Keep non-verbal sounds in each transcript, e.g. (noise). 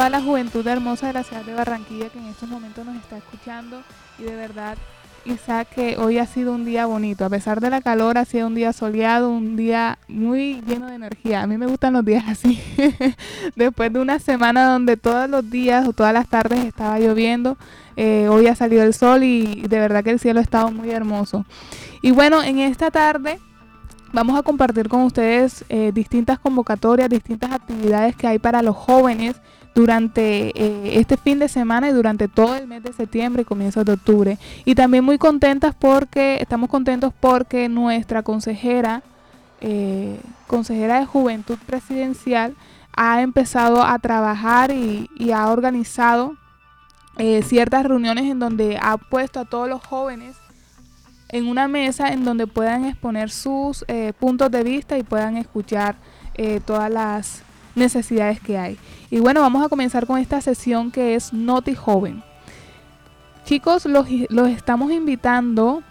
toda la juventud hermosa de la ciudad de Barranquilla que en estos momentos nos está escuchando y de verdad Isaac que hoy ha sido un día bonito, a pesar de la calor ha sido un día soleado, un día muy lleno de energía. A mí me gustan los días así. (laughs) Después de una semana donde todos los días o todas las tardes estaba lloviendo, eh, hoy ha salido el sol y de verdad que el cielo ha estado muy hermoso. Y bueno, en esta tarde vamos a compartir con ustedes eh, distintas convocatorias, distintas actividades que hay para los jóvenes durante eh, este fin de semana y durante todo el mes de septiembre y comienzos de octubre. Y también muy contentas porque, estamos contentos porque nuestra consejera, eh, consejera de Juventud Presidencial, ha empezado a trabajar y, ha organizado ciertas reuniones en donde ha puesto a todos los jóvenes en una mesa en donde puedan exponer sus eh, puntos de vista y puedan escuchar eh, todas las necesidades que hay. Y bueno, vamos a comenzar con esta sesión que es Noti Joven. Chicos, los, los estamos invitando.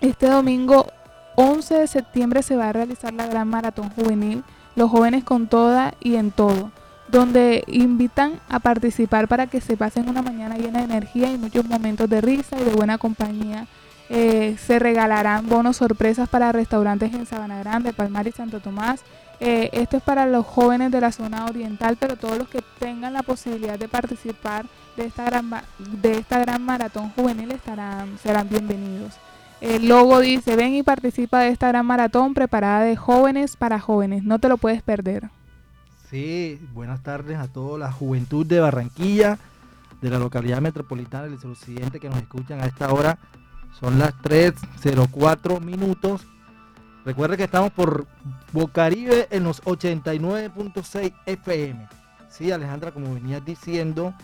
Este domingo 11 de septiembre se va a realizar la gran maratón juvenil, los jóvenes con toda y en todo, donde invitan a participar para que se pasen una mañana llena de energía y muchos momentos de risa y de buena compañía eh, se regalarán bonos sorpresas para restaurantes en Sabana Grande, Palmar y Santo Tomás. Eh, esto es para los jóvenes de la zona oriental, pero todos los que tengan la posibilidad de participar de esta gran, de esta gran maratón juvenil estarán, serán bienvenidos. El logo dice, ven y participa de esta gran maratón preparada de jóvenes para jóvenes. No te lo puedes perder. Sí, buenas tardes a toda la juventud de Barranquilla, de la localidad metropolitana del suroccidente que nos escuchan a esta hora son las 3.04 minutos. Recuerda que estamos por Bocaribe en los 89.6 FM. Sí, Alejandra, como venías diciendo,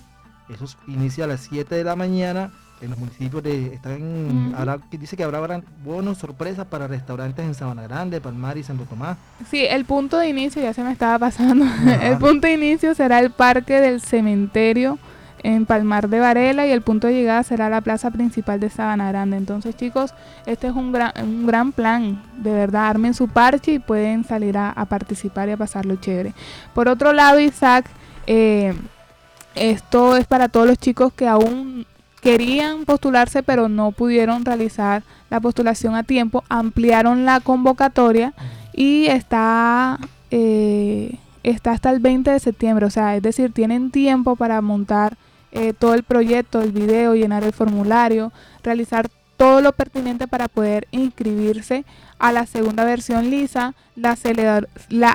eso inicia a las 7 de la mañana en los municipios de están dice que habrá buenos sorpresas para restaurantes en Sabana Grande, Palmar y Santo Tomás. Sí, el punto de inicio ya se me estaba pasando. (laughs) el punto de inicio será el parque del cementerio en Palmar de Varela y el punto de llegada será la plaza principal de Sabana Grande. Entonces chicos, este es un gran, un gran plan, de verdad, armen su parche y pueden salir a, participar y a pasarlo chévere. Por otro lado, Isaac, eh, esto es para todos los chicos que aún querían postularse pero no pudieron realizar la postulación a tiempo, ampliaron la convocatoria y está... Eh, está hasta el 20 de septiembre, o sea, es decir, tienen tiempo para montar eh, todo el proyecto, el video, llenar el formulario, realizar todo lo pertinente para poder inscribirse a la segunda versión lisa, la, la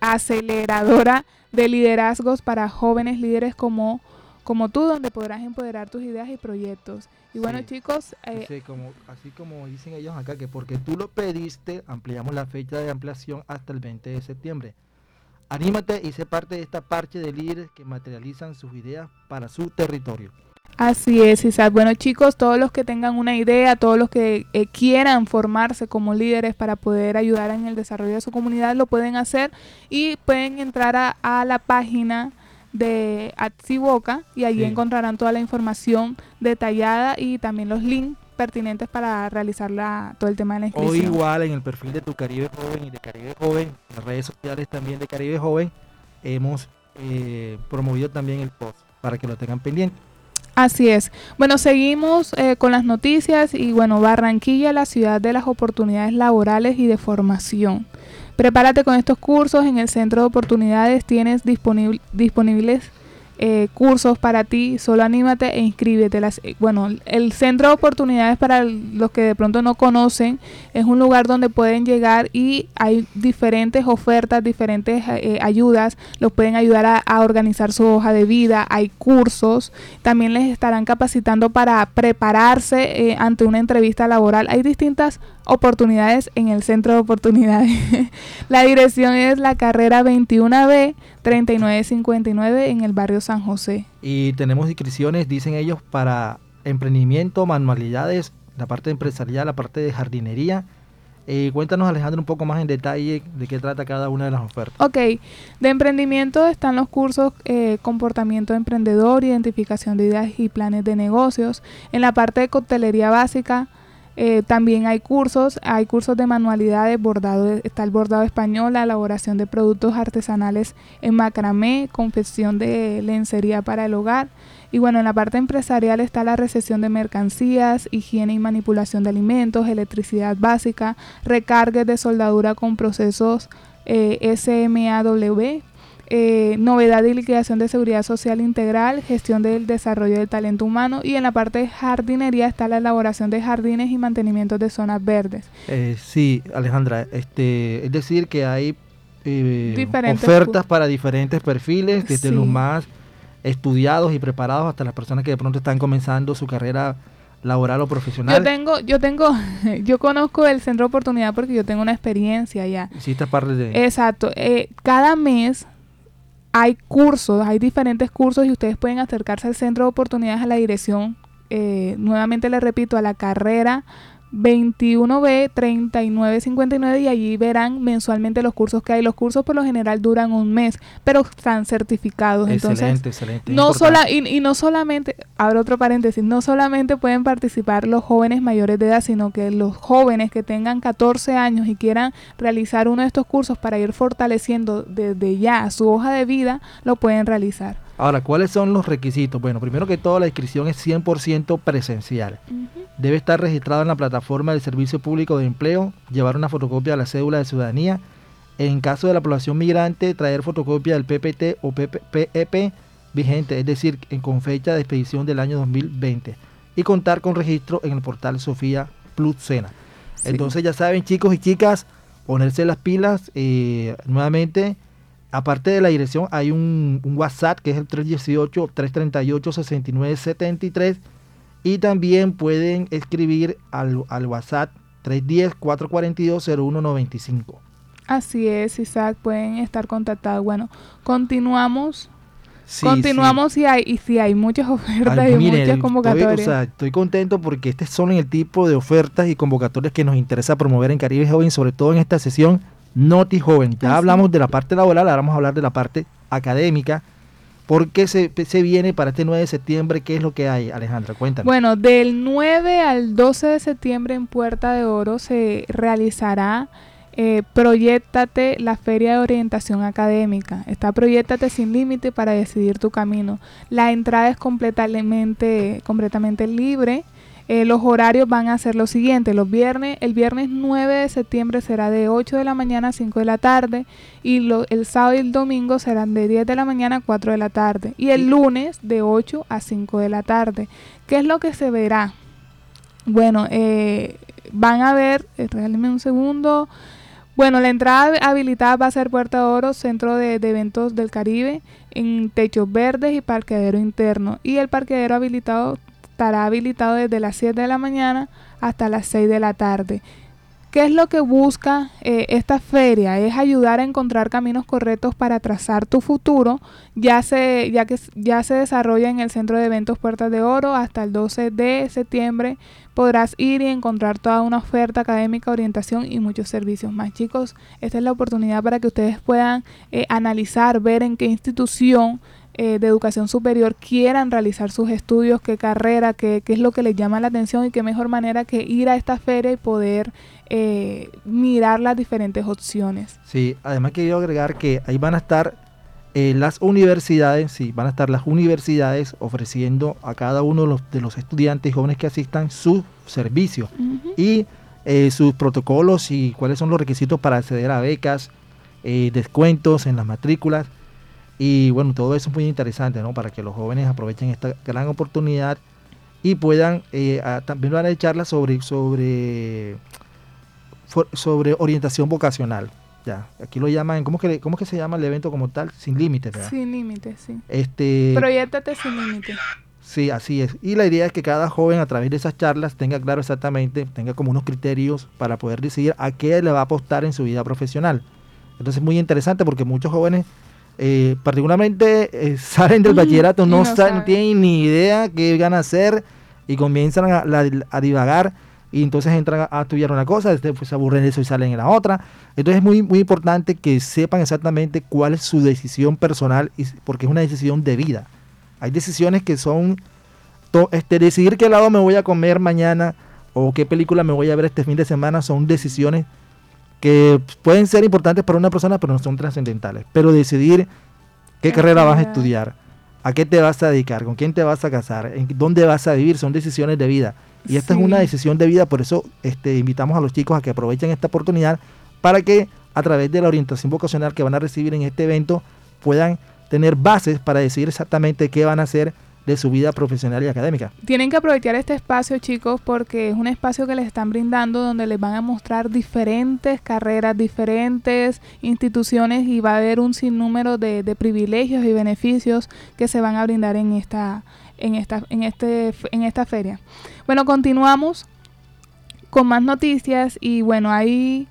aceleradora de liderazgos para jóvenes líderes como, como tú, donde podrás empoderar tus ideas y proyectos. Y bueno chicos, eh, como, así como dicen ellos acá, que porque tú lo pediste, ampliamos la fecha de ampliación hasta el 20 de septiembre. Anímate y sé parte de esta parche de líderes que materializan sus ideas para su territorio. Así es, Isaac. Bueno, chicos, todos los que tengan una idea, todos los que eh, quieran formarse como líderes para poder ayudar en el desarrollo de su comunidad, lo pueden hacer y pueden entrar a, la página de Atsiboca y allí encontrarán toda la información detallada y también los links pertinentes para realizar la, todo el tema de la inscripción. O igual en el perfil de tu Caribe Joven y de Caribe Joven, en las redes sociales también de Caribe Joven, hemos eh, promovido también el post para que lo tengan pendiente. Así es. Bueno, seguimos eh, con las noticias y bueno, Barranquilla, la ciudad de las oportunidades laborales y de formación. Prepárate con estos cursos en el Centro de Oportunidades. Tienes disponibles eh, cursos para ti, solo anímate e inscríbete. Las, eh, bueno, el centro de oportunidades para los que de pronto no conocen es un lugar donde pueden llegar y hay diferentes ofertas, diferentes eh, ayudas, los pueden ayudar a, organizar su hoja de vida, hay cursos, también les estarán capacitando para prepararse ante una entrevista laboral. Hay distintas oportunidades en el centro de oportunidades. (laughs) la dirección es la carrera 21B 3959 en el barrio San José. Y tenemos inscripciones, dicen ellos, para emprendimiento, manualidades, la parte empresarial, la parte de jardinería. Eh, cuéntanos Alejandro un poco más en detalle de qué trata cada una de las ofertas. Ok, de emprendimiento están los cursos eh, comportamiento emprendedor, identificación de ideas y planes de negocios. En la parte de coctelería básica Eh, también hay cursos, hay cursos de manualidades, bordado, está el bordado español, la elaboración de productos artesanales en macramé, confección de lencería para el hogar. Y bueno, en la parte empresarial está la recepción de mercancías, higiene y manipulación de alimentos, electricidad básica, recargues de soldadura con procesos eh, SMAW, eh, novedad y liquidación de seguridad social integral, gestión del desarrollo del talento humano y en la parte de jardinería está la elaboración de jardines y mantenimiento de zonas verdes. Eh, sí, Alejandra, este, es decir que hay eh, ofertas para diferentes perfiles, desde los más estudiados y preparados hasta las personas que de pronto están comenzando su carrera laboral o profesional. Yo tengo, yo tengo, (laughs) yo conozco el centro de oportunidad porque yo tengo una experiencia ya. Hiciste parte de... Exacto. cada mes hay cursos, hay diferentes cursos y ustedes pueden acercarse al centro de oportunidades a la dirección. Eh, nuevamente les repito, a la carrera 21B 3959 y allí verán mensualmente los cursos que hay. Los cursos por lo general duran un mes, pero están certificados. Excelente, Entonces, excelente. No sola, y, y, no solamente, abro otro paréntesis, no solamente pueden participar los jóvenes mayores de edad, sino que los jóvenes que tengan 14 años y quieran realizar uno de estos cursos para ir fortaleciendo desde ya su hoja de vida, lo pueden realizar. Ahora, ¿cuáles son los requisitos? Bueno, primero que todo, la inscripción es 100% presencial. Debe estar registrado en la plataforma del Servicio Público de Empleo, llevar una fotocopia de la cédula de ciudadanía. En caso de la población migrante, traer fotocopia del PPT o PEP vigente, es decir, con fecha de expedición del año 2020. Y contar con registro en el portal Sofía Plus Sena. Entonces ya saben, chicos y chicas, ponerse las pilas eh, nuevamente Aparte de la dirección, hay un, WhatsApp que es el 318-338-6973 y también pueden escribir al, WhatsApp 310-442-0195. Así es, Isaac, pueden estar contactados. Bueno, continuamos. continuamos Y, hay, y si hay muchas ofertas y muchas convocatorias. Estoy, o sea, estoy contento porque este son el tipo de ofertas y convocatorias que nos interesa promover en Caribe Joven, sobre todo en esta sesión Noti Joven. Ya hablamos de la parte laboral, ahora vamos a hablar de la parte académica. ¿Por qué se, se, viene para este 9 de septiembre? ¿Qué es lo que hay, Alejandra? Cuéntame. Bueno, del 9 al 12 de septiembre en Puerta de Oro se realizará eh, Proyectate la Feria de Orientación Académica. Está Proyectate sin límite para decidir tu camino. La entrada es completamente, completamente libre. Eh, los horarios van a ser los siguientes. Los viernes, el viernes 9 de septiembre será de 8 de la mañana a 5 de la tarde y el sábado y el domingo serán de 10 de la mañana a 4 de la tarde y el lunes de 8 a 5 de la tarde. ¿Qué es lo que se verá? Bueno, eh, van a ver, eh, un segundo. Bueno, la entrada habilitada va a ser Puerta de Oro, Centro de, de, Eventos del Caribe, en techos verdes y parqueadero interno. Y el parqueadero habilitado estará habilitado desde las 7 de la mañana hasta las 6 de la tarde. ¿Qué es lo que busca eh, esta feria? Es ayudar a encontrar caminos correctos para trazar tu futuro, ya, se, ya que ya se desarrolla en el Centro de Eventos Puertas de Oro hasta el 12 de septiembre. Podrás ir y encontrar toda una oferta académica, orientación y muchos servicios más. Chicos, esta es la oportunidad para que ustedes puedan eh, analizar, ver en qué institución eh, de educación superior quieran realizar sus estudios, qué carrera, qué, qué, es lo que les llama la atención y qué mejor manera que ir a esta feria y poder eh, mirar las diferentes opciones. Sí, además quiero agregar que ahí van a estar eh, las universidades, sí, van a estar las universidades ofreciendo a cada uno de los, de los estudiantes jóvenes que asistan sus servicios y sus protocolos y cuáles son los requisitos para acceder a becas, descuentos en las matrículas y bueno, todo eso es muy interesante, ¿no? Para que los jóvenes aprovechen esta gran oportunidad y puedan eh, también van a charlas sobre, sobre, sobre orientación vocacional. Ya, aquí lo llaman, ¿cómo que, ¿cómo que se llama el evento como tal? Sin límites, ¿verdad? Sin límites, sí. Este, Proyectate sin límites. Sí, así es. Y la idea es que cada joven a través de esas charlas tenga claro exactamente, tenga como unos criterios para poder decidir a qué le va a apostar en su vida profesional. Entonces es muy interesante porque muchos jóvenes eh, particularmente eh, (laughs) salen del bachillerato, no, tienen ni idea qué van a hacer y comienzan a, divagar y entonces entran a, estudiar una cosa, después se aburren de eso y salen en la otra. Entonces es muy, muy importante que sepan exactamente cuál es su decisión personal y, porque es una decisión de vida. Hay decisiones que son este, decidir qué lado me voy a comer mañana o qué película me voy a ver este fin de semana son decisiones que pueden ser importantes para una persona, pero no son trascendentales. Pero decidir qué carrera vas a estudiar, a qué te vas a dedicar, con quién te vas a casar, en dónde vas a vivir, son decisiones de vida. Y esta es una decisión de vida, por eso este, invitamos a los chicos a que aprovechen esta oportunidad para que a través de la orientación vocacional que van a recibir en este evento puedan tener bases para decidir exactamente qué van a hacer de su vida profesional y académica. Tienen que aprovechar este espacio, chicos, porque es un espacio que les están brindando donde les van a mostrar diferentes carreras, diferentes instituciones y va a haber un sinnúmero de, de privilegios y beneficios que se van a brindar en esta, en esta, en este, en esta feria. Bueno, continuamos con más noticias y bueno, ahí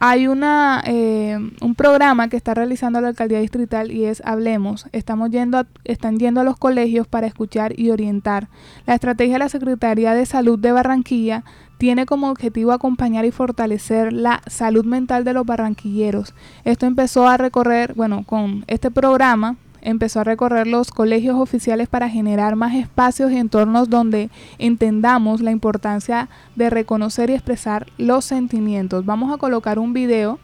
hay una, eh, un programa que está realizando la alcaldía distrital y es Hablemos. Estamos yendo están yendo a los colegios para escuchar y orientar. La estrategia de la Secretaría de Salud de Barranquilla tiene como objetivo acompañar y fortalecer la salud mental de los barranquilleros. Esto empezó a recorrer, bueno, con este programa empezó a recorrer los colegios oficiales para generar más espacios y entornos donde entendamos la importancia de reconocer y expresar los sentimientos. Vamos a colocar un video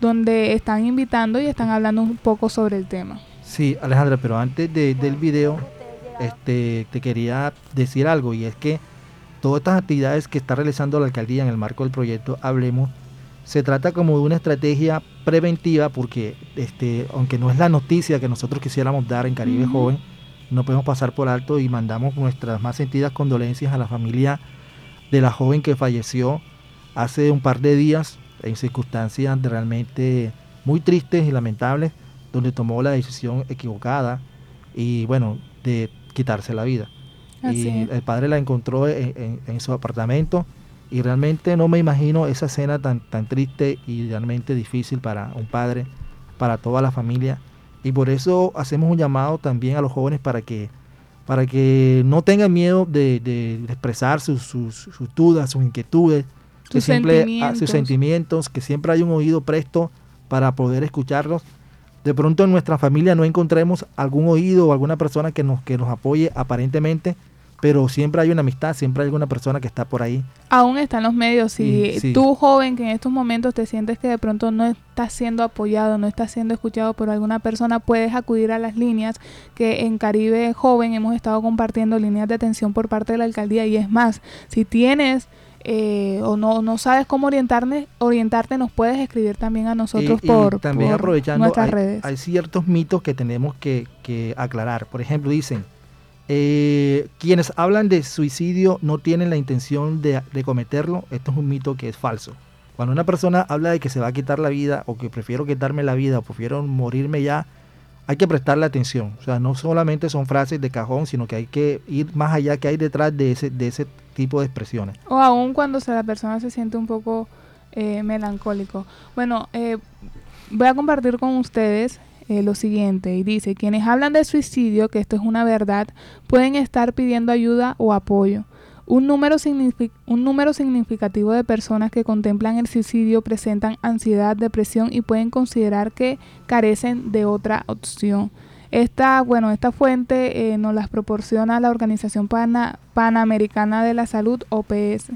donde están invitando y están hablando un poco sobre el tema. Sí, Alejandra, pero antes del video, este, te quería decir algo y es que todas estas actividades que está realizando la alcaldía en el marco del proyecto Hablemos se trata como de una estrategia preventiva porque este, aunque no es la noticia que nosotros quisiéramos dar en Caribe Joven, no podemos pasar por alto y mandamos nuestras más sentidas condolencias a la familia de la joven que falleció hace un par de días en circunstancias realmente muy tristes y lamentables, donde tomó la decisión equivocada y bueno, de quitarse la vida. y el padre la encontró en su apartamento y realmente no me imagino esa escena tan, tan triste y realmente difícil para un padre, para toda la familia. Y por eso hacemos un llamado también a los jóvenes para que, para que no tengan miedo de, expresar sus, sus, dudas, sus inquietudes, sus, sentimientos. sus sentimientos, que siempre hay un oído presto para poder escucharlos. De pronto en nuestra familia no encontremos algún oído o alguna persona que nos, que nos apoye aparentemente, pero siempre hay una amistad, siempre hay alguna persona que está por ahí. Aún están los medios. Si tú, joven, que en estos momentos te sientes que de pronto no estás siendo apoyado, no estás siendo escuchado por alguna persona, puedes acudir a las líneas que en Caribe Joven hemos estado compartiendo líneas de atención por parte de la alcaldía. Y es más, si tienes eh, o no, no sabes cómo orientarte, orientarte, nos puedes escribir también a nosotros por, también aprovechando, nuestras redes. Hay ciertos mitos que tenemos que, que aclarar. Por ejemplo, dicen eh, quienes hablan de suicidio no tienen la intención de, cometerlo. Esto es un mito que es falso. Cuando una persona habla de que se va a quitar la vida o que prefiero quitarme la vida o prefiero morirme ya, hay que prestarle atención. O sea, no solamente son frases de cajón, sino que hay que ir más allá que hay detrás de ese, de ese tipo de expresiones. O aún cuando la persona se siente un poco eh, melancólico. Bueno, eh, voy a compartir con ustedes eh, lo siguiente y dice, quienes hablan de suicidio, que esto es una verdad, pueden estar pidiendo ayuda o apoyo. Un número, un número significativo de personas que contemplan el suicidio presentan ansiedad, depresión y pueden considerar que carecen de otra opción. Esta, bueno, esta fuente eh, nos las proporciona la Organización Panamericana de la Salud, OPS.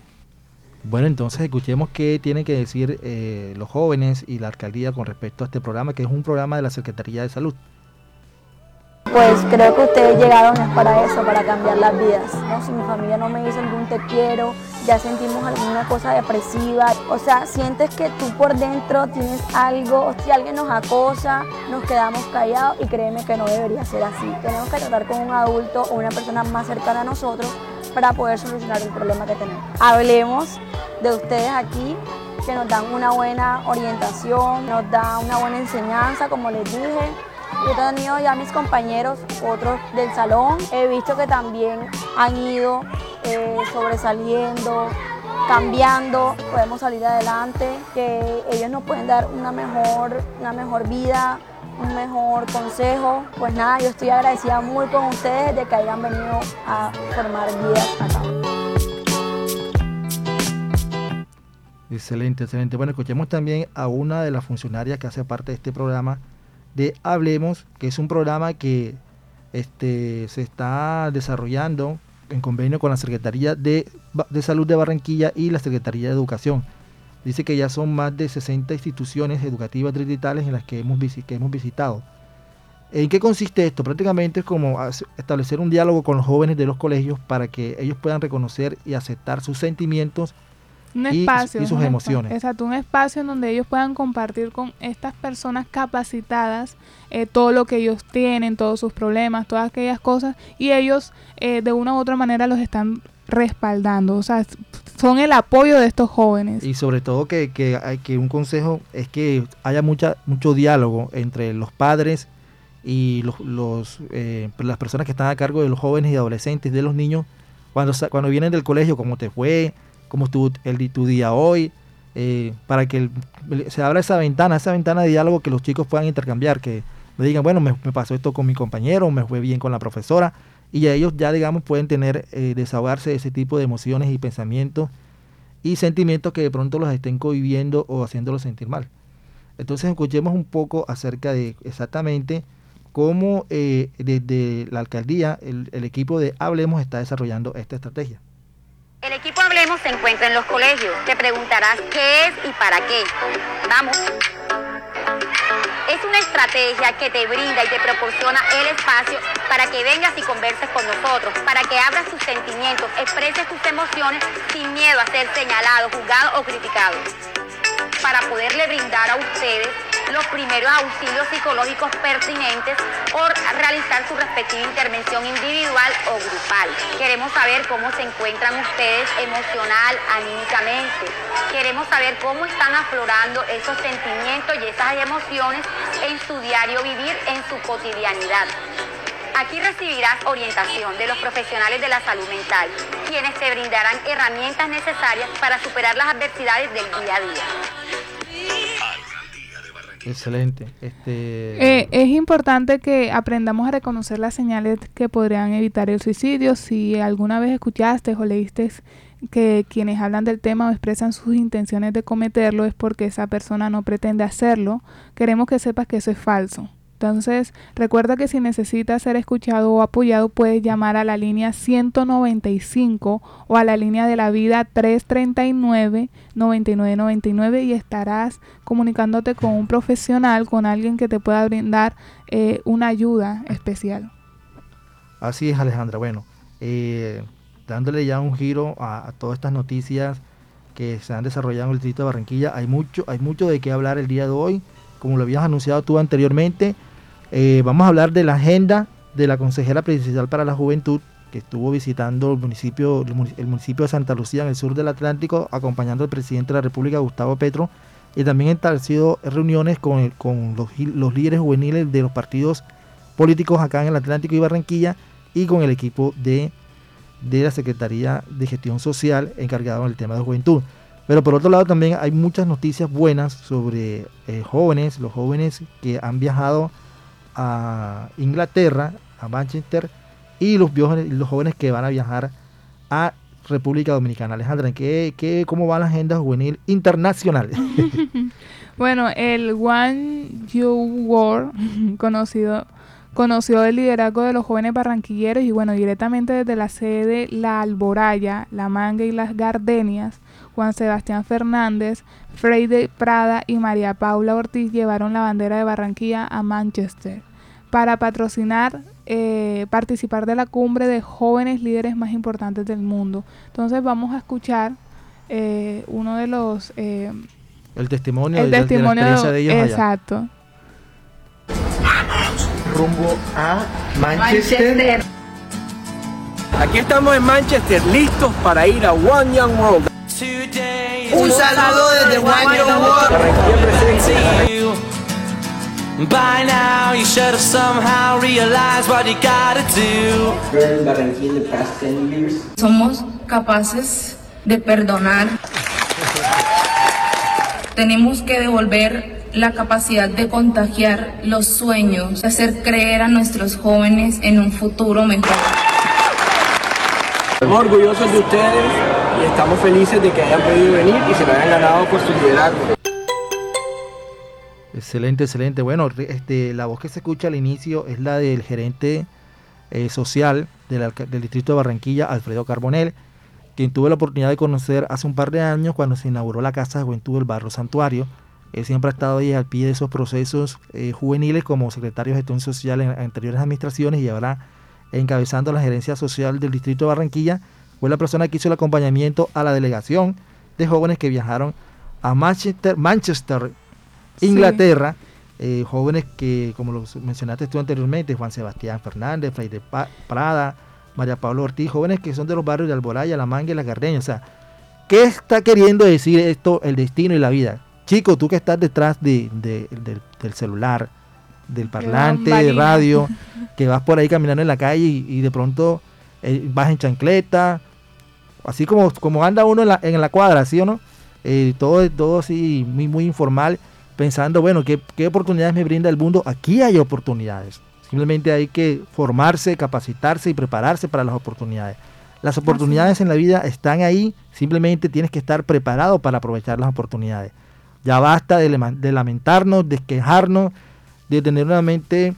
Bueno, entonces escuchemos qué tienen que decir eh, los jóvenes y la alcaldía con respecto a este programa, que es un programa de la Secretaría de Salud. Pues creo que ustedes llegaron es para eso, para cambiar las vidas. Si mi familia no me dice algún te quiero, ya sentimos alguna cosa depresiva. O sea, sientes que tú por dentro tienes algo, si alguien nos acosa, nos quedamos callados y créeme que no debería ser así. Tenemos que tratar con un adulto o una persona más cercana a nosotros para poder solucionar el problema que tenemos. Hablemos de ustedes aquí que nos dan una buena orientación, nos dan una buena enseñanza, como les dije. Yo he tenido ya mis compañeros, otros del salón, he visto que también han ido eh, sobresaliendo, cambiando, podemos salir adelante, que ellos nos pueden dar una mejor, una mejor vida, un mejor consejo. Pues nada, yo estoy agradecida muy con ustedes de que hayan venido a formar vidas acá. Excelente, excelente. Bueno, escuchemos también a una de las funcionarias que hace parte de este programa de Hablemos, que es un programa que este, se está desarrollando en convenio con la Secretaría de, de Salud de Barranquilla y la Secretaría de Educación. Dice que ya son más de 60 instituciones educativas digitales en las que hemos, que hemos visitado. ¿En qué consiste esto? Prácticamente es como establecer un diálogo con los jóvenes de los colegios para que ellos puedan reconocer y aceptar sus sentimientos un espacio, y, sus emociones. exacto, un espacio en donde ellos puedan compartir con estas personas capacitadas eh, todo lo que ellos tienen, todos sus problemas, todas aquellas cosas, y ellos eh, de una u otra manera los están respaldando, o sea, son el apoyo de estos jóvenes. Y sobre todo que, que, que un consejo es que haya mucha, mucho diálogo entre los padres y los, los eh, las personas que están a cargo de los jóvenes y adolescentes, de los niños, cuando, cuando vienen del colegio, cómo te fue, cómo estuvo el, tu día hoy, eh, para que se abra esa ventana, esa ventana de diálogo que los chicos puedan intercambiar, que me digan, bueno, me, pasó esto con mi compañero, me fue bien con la profesora, y ellos ya, digamos, pueden tener, eh, desahogarse de ese tipo de emociones y pensamientos y sentimientos que de pronto los estén conviviendo o haciéndolos sentir mal. Entonces escuchemos un poco acerca de exactamente cómo eh, desde la alcaldía el equipo de Hablemos está desarrollando esta estrategia. El equipo Hablemos se encuentra en los colegios. Te preguntarás qué es y para qué. Vamos. Es una estrategia que te brinda y te proporciona el espacio para que vengas y converses con nosotros, para que abras tus sentimientos, expreses tus emociones sin miedo a ser señalado, juzgado o criticado. Para poderle brindar a ustedes los primeros auxilios psicológicos pertinentes o realizar su respectiva intervención individual o grupal. Queremos saber cómo se encuentran ustedes emocional, anímicamente. Queremos saber cómo están aflorando esos sentimientos y esas emociones en su diario vivir, en su cotidianidad. Aquí recibirás orientación de los profesionales de la salud mental, quienes te brindarán herramientas necesarias para superar las adversidades del día a día. Excelente. Este... Eh, es importante que aprendamos a reconocer las señales que podrían evitar el suicidio. Si alguna vez escuchaste o leíste que quienes hablan del tema o expresan sus intenciones de cometerlo es porque esa persona no pretende hacerlo, queremos que sepas que eso es falso. Entonces, recuerda que si necesitas ser escuchado o apoyado, puedes llamar a la línea 195 o a la línea de la vida 339-9999 y estarás comunicándote con un profesional, con alguien que te pueda brindar eh, una ayuda especial. Así es, Alejandra. Bueno, eh, dándole ya un giro a, a, todas estas noticias que se han desarrollado en el distrito de Barranquilla, hay mucho, hay mucho de qué hablar el día de hoy. Como lo habías anunciado tú anteriormente, eh, vamos a hablar de la agenda de la consejera presidencial para la juventud que estuvo visitando el municipio, el municipio de Santa Lucía en el sur del Atlántico, acompañando al presidente de la República, Gustavo Petro, y también sido reuniones con, con los, líderes juveniles de los partidos políticos acá en el Atlántico y Barranquilla y con el equipo de, de la Secretaría de Gestión Social encargado en el tema de juventud. Pero por otro lado también hay muchas noticias buenas sobre eh, jóvenes, los jóvenes que han viajado a Inglaterra, a Manchester, y los, los jóvenes que van a viajar a República Dominicana. Alejandra, ¿qué, qué, ¿cómo va la agenda juvenil internacional? (laughs) bueno, el One You War, (laughs) conocido, conoció el liderazgo de los jóvenes barranquilleros y bueno, directamente desde la sede La Alboraya, La Manga y Las Gardenias, Juan Sebastián Fernández, Freide Prada y María Paula Ortiz llevaron la bandera de Barranquilla a Manchester para patrocinar, eh, participar de la cumbre de jóvenes líderes más importantes del mundo. Entonces vamos a escuchar eh, uno de los... Eh, el testimonio, el de, testimonio de, ellos. Exacto. Vamos rumbo a Manchester. Aquí estamos en Manchester, listos para ir a One Young World. Un saludo desde One Young World. By now you should have somehow realized what you gotta do. Somos capaces de perdonar. Tenemos que devolver la capacidad de contagiar los sueños, de hacer creer a nuestros jóvenes en un futuro mejor. Estamos orgullosos de ustedes y estamos felices de que hayan podido venir y se lo hayan ganado por su liderazgo. Excelente, excelente. Bueno, este, la voz que se escucha al inicio es la del gerente eh, social del, distrito de Barranquilla, Alfredo Carbonell, quien tuve la oportunidad de conocer hace un par de años cuando se inauguró la Casa de Juventud del Barrio Santuario. Él siempre ha estado ahí al pie de esos procesos eh, juveniles como secretario de gestión social en anteriores administraciones y ahora encabezando la gerencia social del distrito de Barranquilla. Fue la persona que hizo el acompañamiento a la delegación de jóvenes que viajaron a Manchester, Manchester Sí. Inglaterra. eh, jóvenes que, como lo mencionaste tú anteriormente, Juan Sebastián Fernández, Pa- Prada, María Pablo Ortiz, jóvenes que son de los barrios de Alboraya, La Manga y La Gardeña. O sea, ¿qué está queriendo decir esto, el destino y la vida? Chico, tú que estás detrás de, de- del, del celular, del parlante, de radio, (laughs) que vas por ahí caminando en la calle y, y de pronto eh, vas en chancleta, así como, como anda uno en la, en la cuadra, ¿sí o no? Eh, todo, todo así muy, muy informal, pensando, bueno, ¿qué, ¿qué oportunidades me brinda el mundo? Aquí hay oportunidades. Simplemente hay que formarse, capacitarse y prepararse para las oportunidades. Las oportunidades en la vida están ahí, simplemente tienes que estar preparado para aprovechar las oportunidades. Ya basta de, de lamentarnos, de quejarnos, de tener una mente,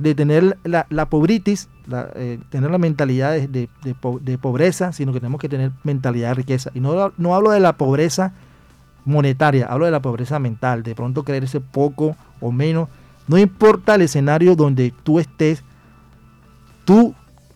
de tener la, la pobritis, eh, tener la mentalidad de, de- de po- de pobreza, sino que tenemos que tener mentalidad de riqueza. Y no, no hablo de la pobreza monetaria, hablo de la pobreza mental, de pronto creerse poco o menos. No importa el escenario donde tú estés, tú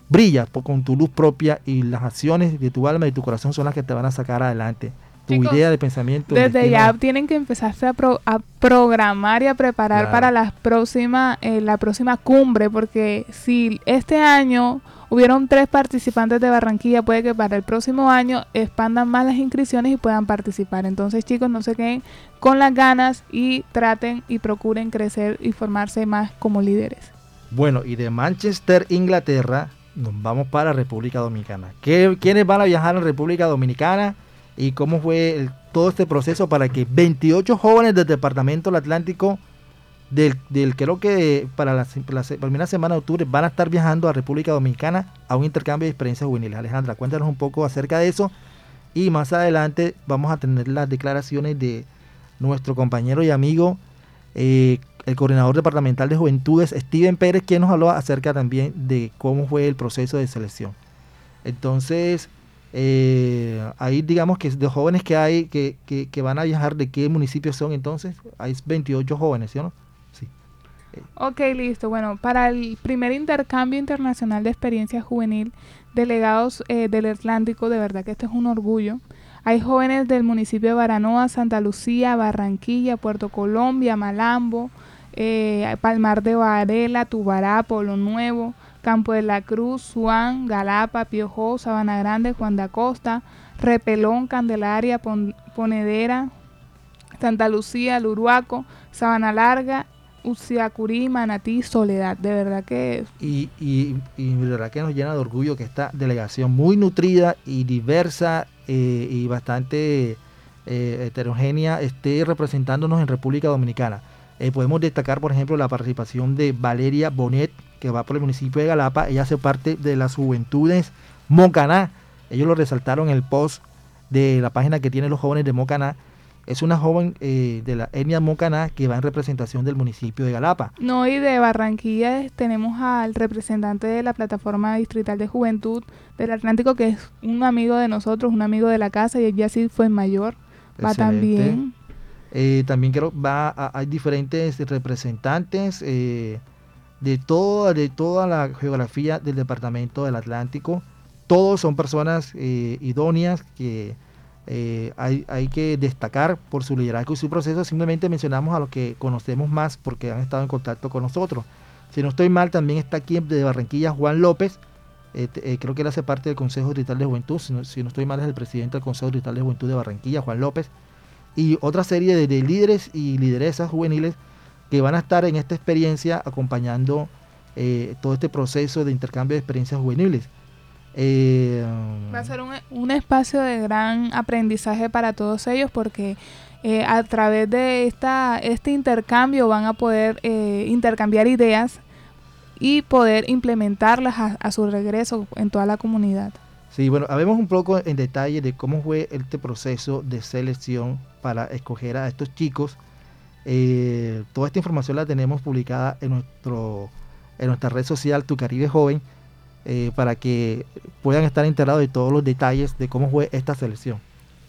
brillas con tu luz propia y las acciones de tu alma y tu corazón son las que te van a sacar adelante. Tu Chicos, idea de pensamiento. Desde ya tienen que empezarse a, pro- a programar y a preparar Claro. para las próxima, eh, la próxima cumbre, porque si este año hubieron tres participantes de Barranquilla, puede que para el próximo año expandan más las inscripciones y puedan participar. Entonces, chicos, no se queden con las ganas y traten y procuren crecer y formarse más como líderes. Bueno, y de Manchester, Inglaterra, nos vamos para República Dominicana. ¿Qué- ¿Quiénes van a viajar a República Dominicana? ¿Y cómo fue todo este proceso para que 28 jóvenes del Departamento del Atlántico, del, del creo que para la, primera semana de octubre, van a estar viajando a República Dominicana a un intercambio de experiencias juveniles? Alejandra, cuéntanos un poco acerca de eso. Y más adelante vamos a tener las declaraciones de nuestro compañero y amigo eh, el coordinador departamental de juventudes, Steven Pérez, quien nos habló acerca también de cómo fue el proceso de selección. Entonces, eh, ahí digamos que de jóvenes que hay que, que- que van a viajar, ¿de qué municipios son entonces? Hay 28 jóvenes, ¿sí o no? Sí. Ok, listo. Bueno, para el primer intercambio internacional de experiencia juvenil, delegados eh, del Atlántico, de verdad que este es un orgullo. Hay jóvenes del municipio de Baranoa, Santa Lucía, Barranquilla, Puerto Colombia, Malambo, eh, Palmar de Varela, Tubará, Polo Nuevo, Campo de la Cruz, Suán, Galapa, Piojó, Sabana Grande, Juan de Acosta, Repelón, Candelaria, Pon- Ponedera, Santa Lucía, Luruaco, Sabana Larga, Uciacurí, Manatí, Soledad. De verdad que Y, y, y de verdad que nos llena de orgullo que esta delegación muy nutrida y diversa eh, y bastante eh, heterogénea esté representándonos en República Dominicana. Eh, podemos destacar, por ejemplo, la participación de Valeria Bonet, que va por el municipio de Galapa. Ella hace parte de las juventudes Mocaná. Ellos lo resaltaron en el post de la página que tienen los jóvenes de Mocaná. Es una joven eh, de la etnia Mocaná que va en representación del municipio de Galapa. no, y de Barranquilla tenemos al representante de la plataforma distrital de juventud del Atlántico, que es un amigo de nosotros, un amigo de la casa, y ella sí fue mayor. Va Excelente. también. Eh, también creo va a- hay diferentes representantes eh, de toda de toda la geografía del departamento del Atlántico. Todos son personas eh, idóneas que eh, hay, hay que destacar por su liderazgo y su proceso. Simplemente mencionamos a los que conocemos más porque han estado en contacto con nosotros. Si no estoy mal, también está aquí de Barranquilla Juan López. eh, creo que él hace parte del Consejo Distrital de Juventud. Si no, si no estoy mal, es el presidente del Consejo Distrital de Juventud de Barranquilla, Juan López y otra serie de, de líderes y lideresas juveniles que van a estar en esta experiencia acompañando eh, todo este proceso de intercambio de experiencias juveniles. Eh, Va a ser un, un espacio de gran aprendizaje para todos ellos porque eh, a través de esta, este intercambio van a poder intercambiar ideas y poder implementarlas a, a su regreso en toda la comunidad. Sí, bueno, hablemos un poco en detalle de cómo fue este proceso de selección para escoger a estos chicos. Eh, toda esta información la tenemos publicada en, nuestro, en nuestra red social Tu Caribe Joven. eh, para que puedan estar enterados de todos los detalles de cómo fue esta selección.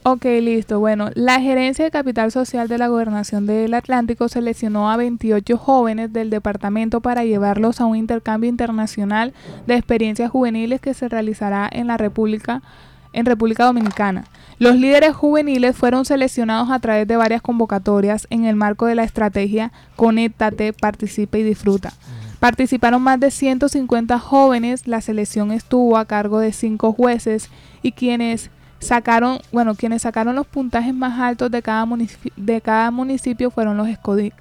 Ok, listo. Bueno, la Gerencia de Capital Social de la Gobernación del Atlántico seleccionó a 28 jóvenes del departamento para llevarlos a un intercambio internacional de experiencias juveniles que se realizará en la República en República Dominicana. Los líderes juveniles fueron seleccionados a través de varias convocatorias en el marco de la estrategia Conéctate, Participa y Disfruta. Participaron más de 150 jóvenes, la selección estuvo a cargo de cinco jueces y quienes sacaron, bueno, quienes sacaron los puntajes más altos de cada, municipio, de cada municipio fueron los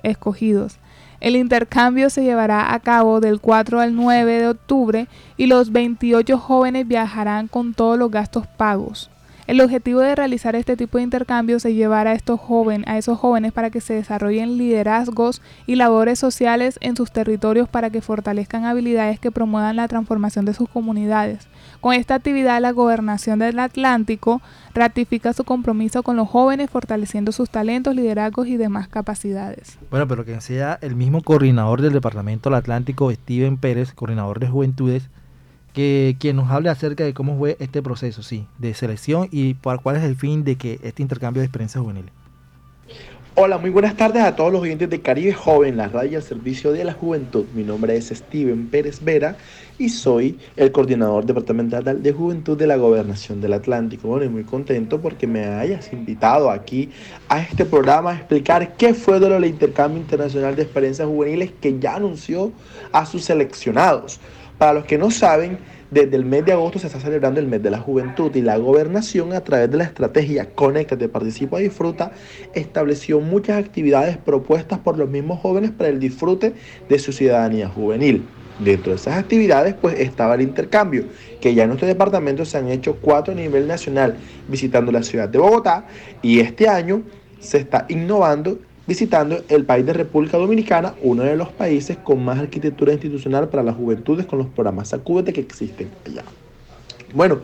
escogidos. El intercambio se llevará a cabo del 4 al 9 de octubre y los 28 jóvenes viajarán con todos los gastos pagos. El objetivo de realizar este tipo de intercambios es llevar a, estos a esos jóvenes para que se desarrollen liderazgos y labores sociales en sus territorios para que fortalezcan habilidades que promuevan la transformación de sus comunidades. Con esta actividad, la Gobernación del Atlántico ratifica su compromiso con los jóvenes, fortaleciendo sus talentos, liderazgos y demás capacidades. Bueno, pero que sea el mismo coordinador del Departamento del Atlántico, Steven Pérez, coordinador de Juventudes, que quien nos hable acerca de cómo fue este proceso, sí, de selección y cuál es el fin de que este intercambio de experiencias juveniles. Hola, muy buenas tardes a todos los oyentes de Caribe Joven, la radio al servicio de la juventud. Mi nombre es Steven Pérez Vera y soy el coordinador departamental de juventud de la Gobernación del Atlántico. Bueno, y muy contento porque me hayas invitado aquí a este programa a explicar qué fue de lo del intercambio internacional de experiencias juveniles que ya anunció a sus seleccionados. Para los que no saben, desde el mes de agosto se está celebrando el mes de la juventud y la gobernación a través de la estrategia Conéctate, Participa Disfruta estableció muchas actividades propuestas por los mismos jóvenes para el disfrute de su ciudadanía juvenil. Dentro de esas actividades pues estaba el intercambio, que ya en nuestro departamento se han hecho cuatro a nivel nacional visitando la ciudad de Bogotá y este año se está innovando visitando el país de República Dominicana, uno de los países con más arquitectura institucional para las juventudes con los programas Sacúdete que existen allá. Bueno,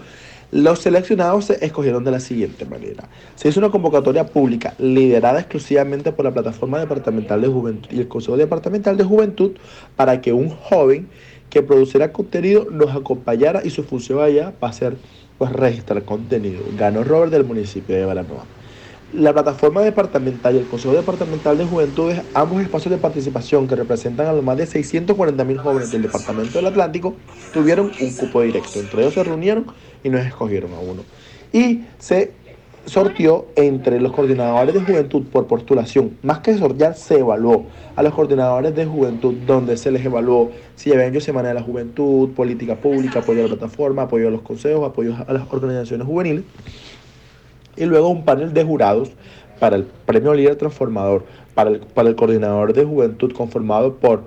los seleccionados se escogieron de la siguiente manera. Se hizo una convocatoria pública liderada exclusivamente por la Plataforma Departamental de Juventud y el Consejo Departamental de Juventud para que un joven que produciera contenido nos acompañara y su función allá va a ser pues registrar contenido. Ganó Robert del municipio de Baranoa. La plataforma departamental y el Consejo Departamental de Juventudes, ambos espacios de participación que representan a los más de 640 mil jóvenes del Departamento del Atlántico, tuvieron un cupo directo. Entre ellos se reunieron y nos escogieron a uno. Y se sortió entre los coordinadores de juventud por postulación. Más que sortear, se evaluó a los coordinadores de juventud, donde se les evaluó si habían hecho Semana de la Juventud, política pública, apoyo a la plataforma, apoyo a los consejos, apoyo a las organizaciones juveniles y luego un panel de jurados para el Premio Líder Transformador, para el, para el coordinador de juventud conformado por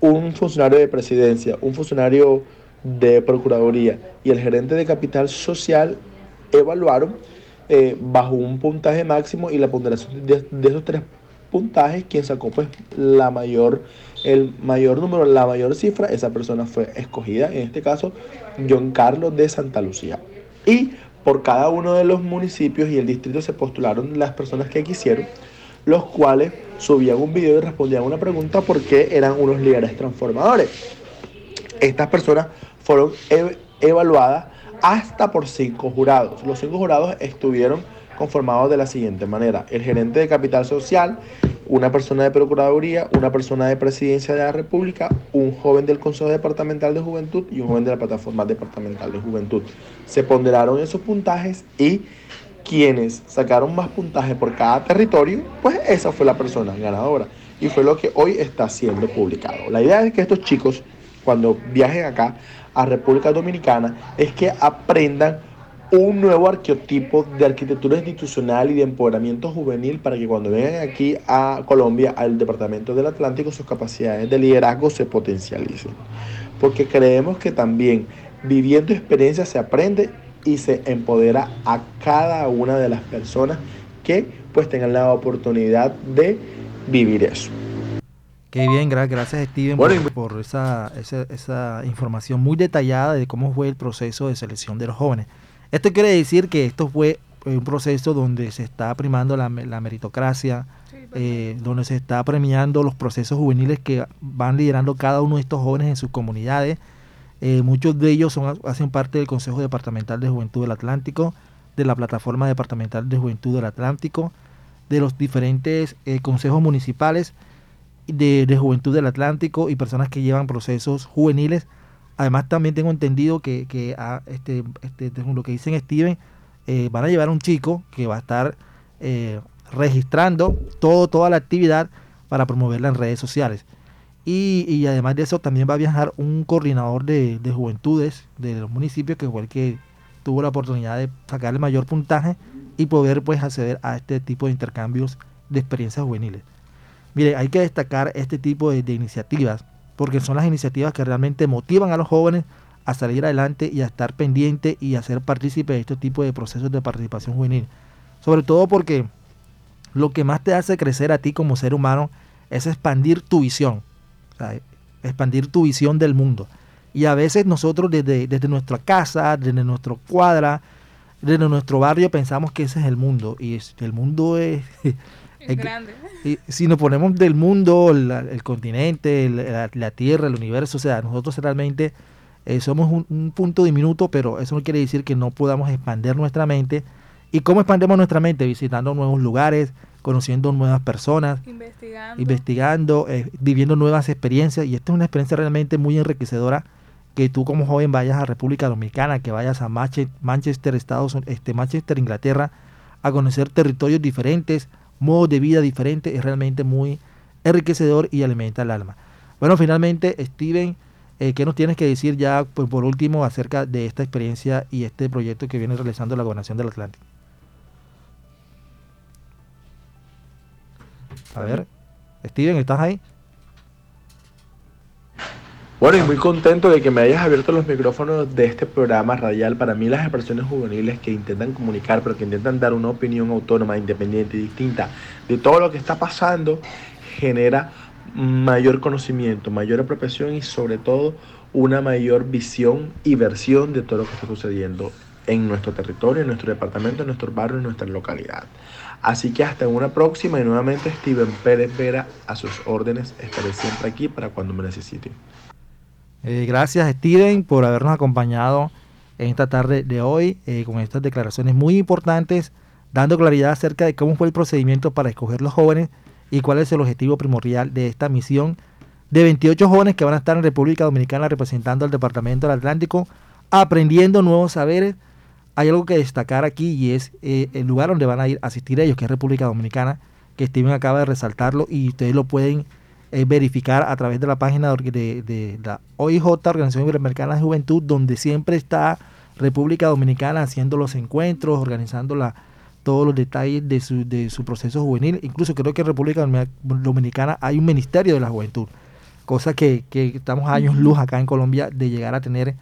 un funcionario de presidencia, un funcionario de procuraduría y el gerente de capital social evaluaron eh, bajo un puntaje máximo y la ponderación de, de, esos tres puntajes, quien sacó pues la mayor, el mayor número, la mayor cifra, esa persona fue escogida, en este caso John Carlos de Santa Lucía. Y por cada uno de los municipios y el distrito se postularon las personas que quisieron, los cuales subían un video y respondían una pregunta por qué eran unos líderes transformadores. Estas personas fueron evaluadas hasta por cinco jurados. Los cinco jurados estuvieron conformados de la siguiente manera. El gerente de capital social, una persona de Procuraduría, una persona de Presidencia de la República, un joven del Consejo Departamental de Juventud y un joven de la Plataforma Departamental de Juventud. Se ponderaron esos puntajes y quienes sacaron más puntajes por cada territorio, pues esa fue la persona ganadora. Y fue lo que hoy está siendo publicado. La idea es que estos chicos, cuando viajen acá a República Dominicana, es que aprendan un nuevo arqueotipo de arquitectura institucional y de empoderamiento juvenil para que cuando vengan aquí a Colombia, al Departamento del Atlántico, sus capacidades de liderazgo se potencialicen. Porque creemos que también viviendo experiencias se aprende y se empodera a cada una de las personas que pues tengan la oportunidad de vivir eso. Qué bien, gracias Steven por, por esa, esa, esa información muy detallada de cómo fue el proceso de selección de los jóvenes. Esto quiere decir que esto fue eh, un proceso donde se está primando la, meritocracia, eh, donde se está premiando los procesos juveniles que van liderando cada uno de estos jóvenes en sus comunidades Eh, muchos de ellos son, hacen parte del Consejo Departamental de Juventud del Atlántico, de la Plataforma Departamental de Juventud del Atlántico, de los diferentes eh, consejos municipales de, de, Juventud del Atlántico y personas que llevan procesos juveniles. Además también tengo entendido que, que a, este, este, lo que dicen Steven, eh, van a llevar un chico que va a estar eh, registrando toda la actividad para promoverla en redes sociales. Y, además de eso también va a viajar un coordinador de, de, juventudes de los municipios que fue el que tuvo la oportunidad de sacar el mayor puntaje y poder pues acceder a este tipo de intercambios de experiencias juveniles. Mire, hay que destacar este tipo de iniciativas porque son las iniciativas que realmente motivan a los jóvenes a salir adelante y a estar pendiente y a ser partícipe de este tipo de procesos de participación juvenil. Sobre todo porque lo que más te hace crecer a ti como ser humano es expandir tu visión, expandir tu visión del mundo. Y a veces nosotros desde, desde nuestra casa, desde nuestra cuadra, desde nuestro barrio pensamos que ese es el mundo. Y el mundo es... (laughs) (laughs) Es grande. (laughs) Y si nos ponemos del mundo, la, el continente, la, la, tierra, el universo, o sea, nosotros realmente eh, somos un, un, punto diminuto, pero eso no quiere decir que no podamos expandir nuestra mente. ¿Y cómo expandemos nuestra mente? Visitando nuevos lugares, conociendo nuevas personas, investigando, investigando eh, viviendo nuevas experiencias. Y esta es una experiencia realmente muy enriquecedora que tú como joven vayas a República Dominicana, que vayas a Manchester, Estados este, Manchester, Inglaterra, a conocer territorios diferentes, modos de vida diferentes, es realmente muy enriquecedor y alimenta el alma. Bueno, finalmente, Steven, eh, ¿qué nos tienes que decir ya pues, por último acerca de esta experiencia y este proyecto que viene realizando la Gobernación del Atlántico? A ver, Steven, ¿estás ahí? Bueno, y muy contento de que me hayas abierto los micrófonos de este programa radial. Para mí las expresiones juveniles que intentan comunicar, pero que intentan dar una opinión autónoma, independiente y distinta de todo lo que está pasando, genera mayor conocimiento, mayor apropiación y sobre todo una mayor visión y versión de todo lo que está sucediendo en nuestro territorio, en nuestro departamento, en nuestro barrio, en nuestra localidad. Así que hasta una próxima y nuevamente Steven Pérez Vera a sus órdenes. Estaré siempre aquí para cuando me necesiten. Eh, gracias Steven por habernos acompañado en esta tarde de hoy eh, con estas declaraciones muy importantes, dando claridad acerca de cómo fue el procedimiento para escoger los jóvenes y cuál es el objetivo primordial de esta misión de 28 jóvenes que van a estar en República Dominicana representando al Departamento del Atlántico, aprendiendo nuevos saberes. Hay algo que destacar aquí y es eh, el lugar donde van a ir a asistir ellos, que es República Dominicana, que Steven acaba de resaltarlo y ustedes lo pueden eh, verificar a través de la página de, de, de, la OIJ, Organización Iberoamericana de Juventud, donde siempre está República Dominicana haciendo los encuentros, organizando la, todos los detalles de su, de su proceso juvenil. Incluso creo que en República Dominicana hay un Ministerio de la Juventud, cosa que, que estamos a años luz acá en Colombia de llegar a tener.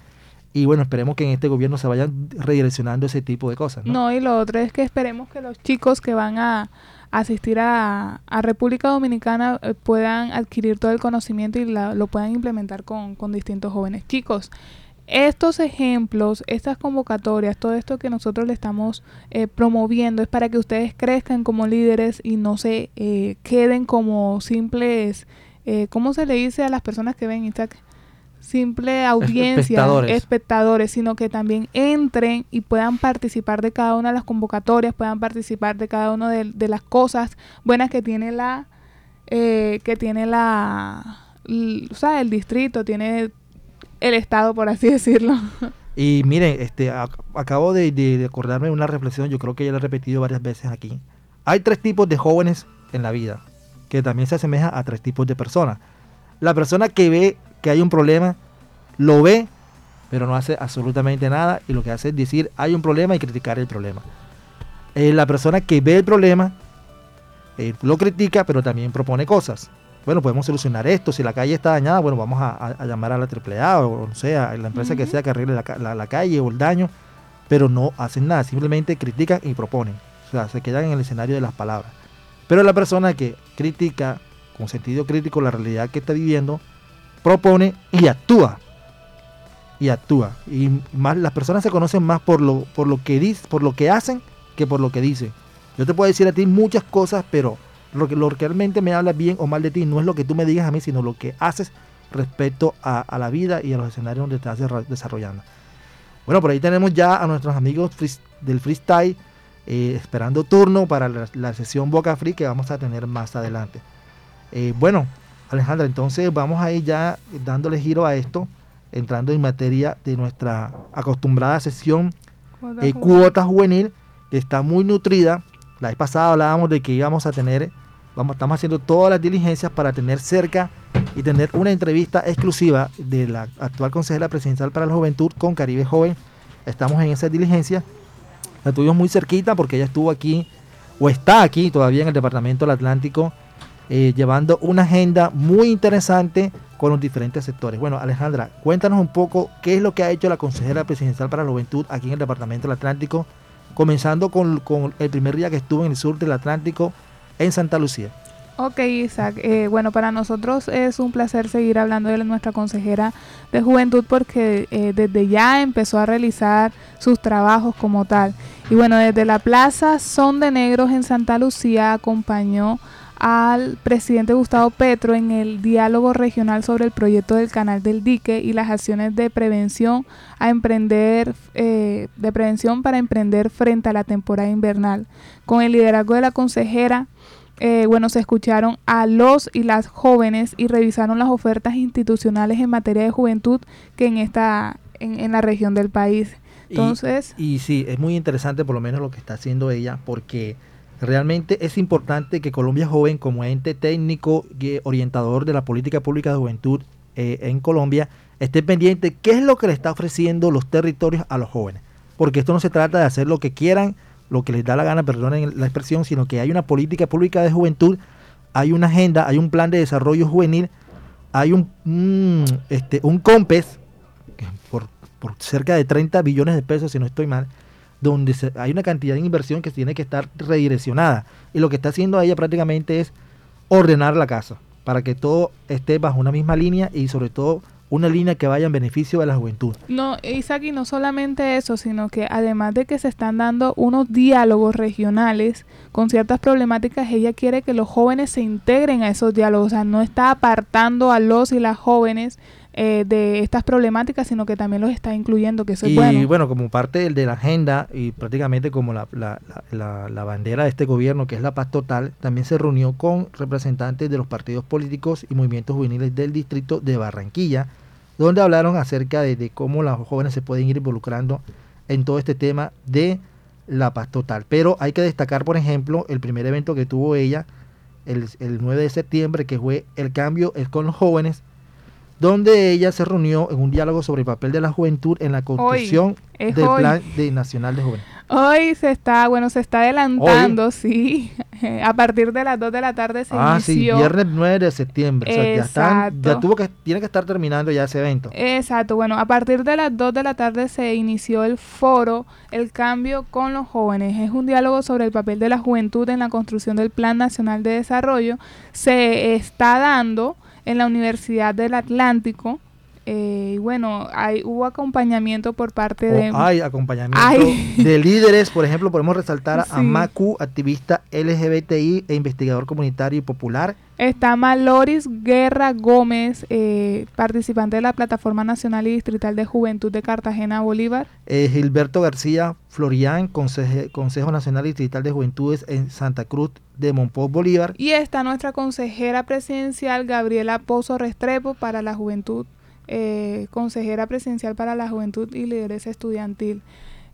Y bueno, esperemos que en este gobierno se vayan redireccionando ese tipo de cosas. No, no y lo otro es que esperemos que los chicos que van a asistir a, República Dominicana eh, puedan adquirir todo el conocimiento y la, lo puedan implementar con, con distintos jóvenes. Chicos, estos ejemplos, estas convocatorias, todo esto que nosotros le estamos eh, promoviendo es para que ustedes crezcan como líderes y no se eh, queden como simples, eh, ¿cómo se le dice a las personas que ven Isaac? Simple (laughs) audiencia, Espectadores. espectadores, sino que también entren y puedan participar de cada una de las convocatorias, puedan participar de cada una de, de las cosas buenas que tiene la, eh, que tiene la, o sea, el distrito, tiene el estado, por así (laughs) decirlo. Y miren, este, ac- acabo de, de- de acordarme de una reflexión, yo creo que ya la he repetido varias veces aquí. Hay tres tipos de jóvenes en la vida, que también se asemeja a tres tipos de personas. La persona que ve que hay un problema, lo ve, pero no hace absolutamente nada, y lo que hace es decir, hay un problema y criticar el problema. Eh, la persona que ve el problema, eh, lo critica, pero también propone cosas. Bueno, podemos solucionar esto. Si la calle está dañada, bueno, vamos a, llamar a la AAA o, no sé, a la empresa que sea que arregle la- la calle o el daño, pero no hacen nada, simplemente critican y proponen. O sea, se quedan en el escenario de las palabras. Pero la persona que critica con sentido crítico la realidad que está viviendo, propone y actúa. Y actúa. Y más las personas se conocen más por lo, por lo que dis- por lo que hacen que por lo que dicen. Yo te puedo decir a ti muchas cosas, pero lo que, lo realmente me habla bien o mal de ti no es lo que tú me digas a mí, sino lo que haces respecto a, la vida y a los escenarios donde estás desarro- desarrollando. Bueno, por ahí tenemos ya a nuestros amigos del freestyle eh, esperando turno para la, la sesión Boca Free que vamos a tener más adelante. Eh, bueno, Alejandra, entonces vamos a ir ya dándole giro a esto, entrando en materia de nuestra acostumbrada sesión Cuota eh, juvenil. cuota juvenil, que está muy nutrida. La vez pasada hablábamos de que íbamos a tener, vamos, estamos haciendo todas las diligencias para tener cerca y tener una entrevista exclusiva de la actual consejera presidencial para la juventud con Caribe Joven. Estamos en esa diligencia. La tuvimos muy cerquita porque ella estuvo aquí, o está aquí todavía en el Departamento del Atlántico, eh, llevando una agenda muy interesante con los diferentes sectores. Bueno, Alejandra, cuéntanos un poco qué es lo que ha hecho la consejera presidencial para la juventud aquí en el Departamento del Atlántico, comenzando con, el primer día que estuvo en el sur del Atlántico, en Santa Lucía. Ok, Isaac. Eh, bueno, para nosotros es un placer seguir hablando de nuestra consejera de juventud porque eh, desde ya empezó a realizar sus trabajos como tal. Y bueno, desde la Plaza Son de Negros en Santa Lucía acompañó al presidente Gustavo Petro en el diálogo regional sobre el proyecto del canal del dique y las acciones de prevención a emprender eh, de prevención para emprender frente a la temporada invernal con el liderazgo de la consejera eh, bueno, se escucharon a los y las jóvenes y revisaron las ofertas institucionales en materia de juventud que en esta en, en la región del país. Y- Entonces, Y, sí, es muy interesante por lo menos lo que está haciendo ella, porque realmente es importante que Colombia Joven, como ente técnico y orientador de la política pública de juventud eh, en Colombia, esté pendiente qué es lo que le está ofreciendo los territorios a los jóvenes. Porque esto no se trata de hacer lo que quieran, lo que les da la gana, perdonen la expresión, sino que hay una política pública de juventud, hay una agenda, hay un plan de desarrollo juvenil, hay un, un, este, un COMPES, por, por cerca de 30 billones de pesos, si no estoy mal, donde se- hay una cantidad de inversión que tiene que estar redireccionada. Y lo que está haciendo ella prácticamente es ordenar la casa, para que todo esté bajo una misma línea y sobre todo una línea que vaya en beneficio de la juventud. no, Isaac, y no solamente eso, sino que además de que se están dando unos diálogos regionales con ciertas problemáticas, ella quiere que los jóvenes se integren a esos diálogos, o sea, no está apartando a los y las jóvenes eh, de estas problemáticas, sino que también los está incluyendo, que eso es y bueno. bueno. como parte de la agenda y prácticamente como la, la- la- la- la bandera de este gobierno, que es la paz total, también se reunió con representantes de los partidos políticos y movimientos juveniles del distrito de Barranquilla, donde hablaron acerca de, de cómo los jóvenes se pueden ir involucrando en todo este tema de la paz total. Pero hay que destacar, por ejemplo, el primer evento que tuvo ella el, el 9 de septiembre, que fue El cambio es con los jóvenes, donde ella se reunió en un diálogo sobre el papel de la juventud en la construcción del hoy. Plan de Nacional de Jóvenes. Hoy se está, bueno, se está adelantando, sí. (laughs) A partir de las 2 de la tarde se ah, sí, inició. viernes 9 de septiembre. O sea, ya, están, ya tuvo que, tiene que estar terminando ya ese evento. Exacto, bueno, a partir de las 2 de la tarde se inició el foro El cambio con los jóvenes. Es un diálogo sobre el papel de la juventud en la construcción del Plan Nacional de Desarrollo. Se está dando en la Universidad del Atlántico. eh, y bueno, hay, hubo acompañamiento por parte de... Hay acompañamiento de líderes, por ejemplo, podemos resaltar a. Macu, activista LGBTI e investigador comunitario y popular. Está Maloris Guerra Gómez, eh, participante de la Plataforma Nacional y Distrital de Juventud de Cartagena, Bolívar. eh, Gilberto García Florián, conseje- Consejo Nacional y Distrital de Juventudes en Santa Cruz de Monpós, Bolívar. Y está nuestra consejera presidencial, Gabriela Pozo Restrepo, para la juventud, eh, consejera presidencial para la juventud y lideresa estudiantil.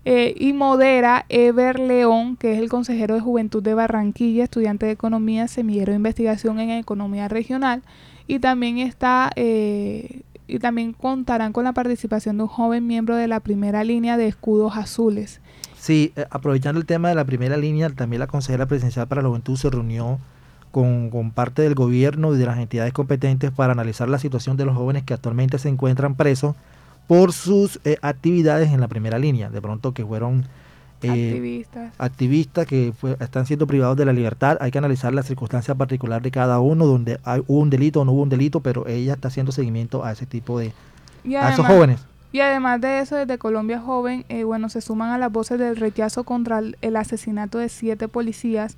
Eh, y modera Ever León, que es el consejero de juventud de Barranquilla, estudiante de economía, semillero de investigación en economía regional. Y también está, eh, y también contarán con la participación de un joven miembro de la primera línea de escudos azules. Sí, eh, aprovechando el tema de la primera línea, también la consejera presidencial para la juventud se reunió con, con parte del gobierno y de las entidades competentes para analizar la situación de los jóvenes que actualmente se encuentran presos por sus eh, actividades en la primera línea. De pronto que fueron eh, activistas. activistas que fue- están siendo privados de la libertad. Hay que analizar la circunstancia particular de cada uno, donde hay, hubo un delito o no hubo un delito, pero ella está haciendo seguimiento a ese tipo de... Y a esos jóvenes. Y además de eso, desde Colombia Joven, eh, bueno, se suman a las voces del rechazo contra el, el asesinato de siete policías.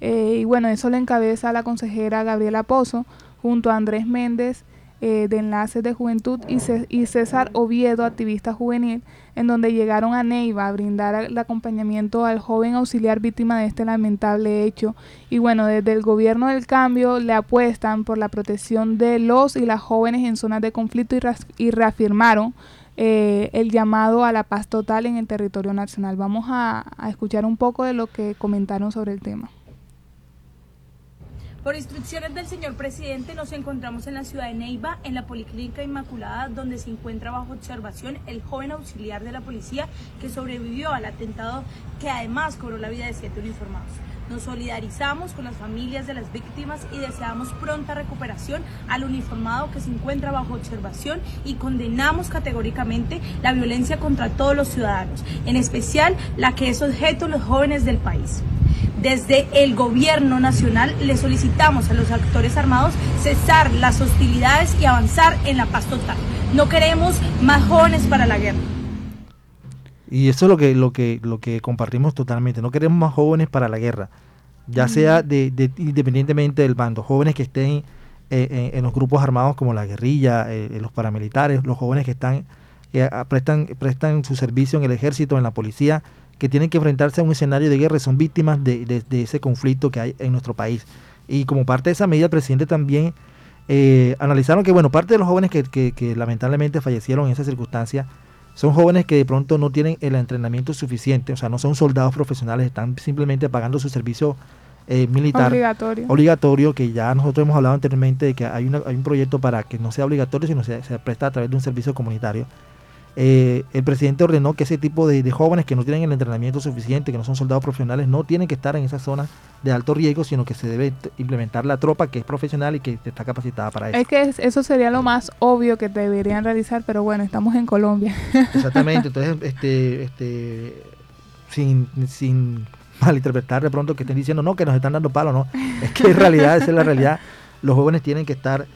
eh, y bueno, eso le encabeza a la consejera Gabriela Pozo, junto a Andrés Méndez, eh, de Enlaces de Juventud y, César Oviedo, activista juvenil, en donde llegaron a Neiva a brindar el acompañamiento al joven auxiliar víctima de este lamentable hecho. Y bueno, desde el gobierno del cambio le apuestan por la protección de los y las jóvenes en zonas de conflicto y, y reafirmaron eh, el llamado a la paz total en el territorio nacional. Vamos a, escuchar un poco de lo que comentaron sobre el tema. Por instrucciones del señor presidente nos encontramos en la ciudad de Neiva, en la Policlínica Inmaculada, donde se encuentra bajo observación el joven auxiliar de la policía que sobrevivió al atentado que además cobró la vida de siete uniformados. Nos solidarizamos con las familias de las víctimas y deseamos pronta recuperación al uniformado que se encuentra bajo observación y condenamos categóricamente la violencia contra todos los ciudadanos, en especial la que es objeto los jóvenes del país. Desde el gobierno nacional le solicitamos a los actores armados cesar las hostilidades y avanzar en la paz total. No queremos más jóvenes para la guerra. Y eso es lo que, lo que, lo que compartimos totalmente. No queremos más jóvenes para la guerra, ya sea de, independientemente del bando, jóvenes que estén eh, en, los grupos armados como la guerrilla, eh, los paramilitares, los jóvenes que están prestan, prestan su servicio en el ejército, en la policía, que tienen que enfrentarse a un escenario de guerra, son víctimas de, ese conflicto que hay en nuestro país. Y como parte de esa medida, el presidente también eh, analizaron que, bueno, parte de los jóvenes que, que lamentablemente fallecieron en esa circunstancia, son jóvenes que de pronto no tienen el entrenamiento suficiente, o sea, no son soldados profesionales, están simplemente pagando su servicio eh, militar obligatorio. obligatorio, que ya nosotros hemos hablado anteriormente de que hay, un proyecto para que no sea obligatorio, sino se, se presta a través de un servicio comunitario. Eh, el presidente ordenó que ese tipo de, jóvenes que no tienen el entrenamiento suficiente, que no son soldados profesionales, no tienen que estar en esas zonas de alto riesgo, sino que se debe implementar la tropa que es profesional y que está capacitada para eso. Es que eso sería lo más obvio que deberían realizar, pero bueno, estamos en Colombia. (laughs) Exactamente, entonces, este, este, sin, sin malinterpretar de pronto que estén diciendo, no, que nos están dando palo, no. Es que en realidad, esa es la realidad. Los jóvenes tienen que estar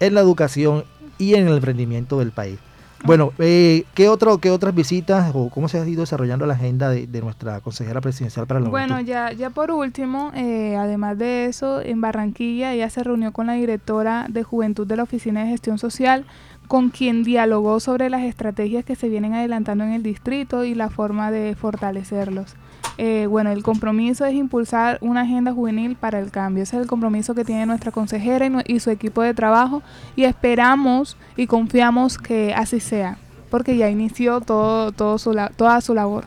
en la educación y en el emprendimiento del país. Bueno, eh, ¿qué, otro, ¿qué otras visitas o cómo se ha ido desarrollando la agenda de, nuestra consejera presidencial para la Bueno, ya, ya por último, eh, además de eso, en Barranquilla ella se reunió con la directora de Juventud de la Oficina de Gestión Social, con quien dialogó sobre las estrategias que se vienen adelantando en el distrito y la forma de fortalecerlos. Eh, bueno, el compromiso es impulsar una agenda juvenil para el cambio. Ese es el compromiso que tiene nuestra consejera y, su equipo de trabajo y esperamos y confiamos que así sea, porque ya inició todo, todo su, toda su labor.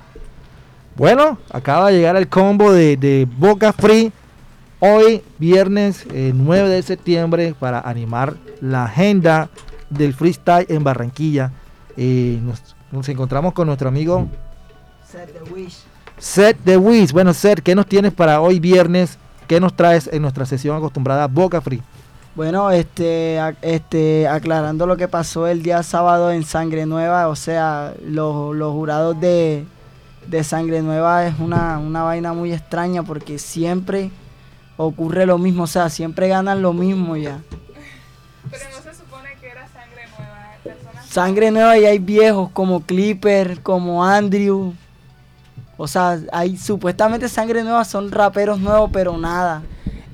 Bueno, acaba de llegar el combo de, Boca Free hoy, viernes 9 eh, de septiembre, para animar la agenda del freestyle en Barranquilla. Eh, nos, encontramos con nuestro amigo Set the Wish. Set the Wish. Bueno, Set, ¿qué nos tienes para hoy viernes? ¿Qué nos traes en nuestra sesión acostumbrada Boca Free? Bueno, este, este, aclarando lo que pasó el día sábado en Sangre Nueva, o sea, los, jurados de, Sangre Nueva es una, una vaina muy extraña porque siempre ocurre lo mismo, o sea, siempre ganan lo mismo ya. Pero no se supone que era Sangre Nueva. Sangre Nueva y hay viejos como Clipper, como Andrew, o sea, hay supuestamente sangre nueva, son raperos nuevos, pero nada.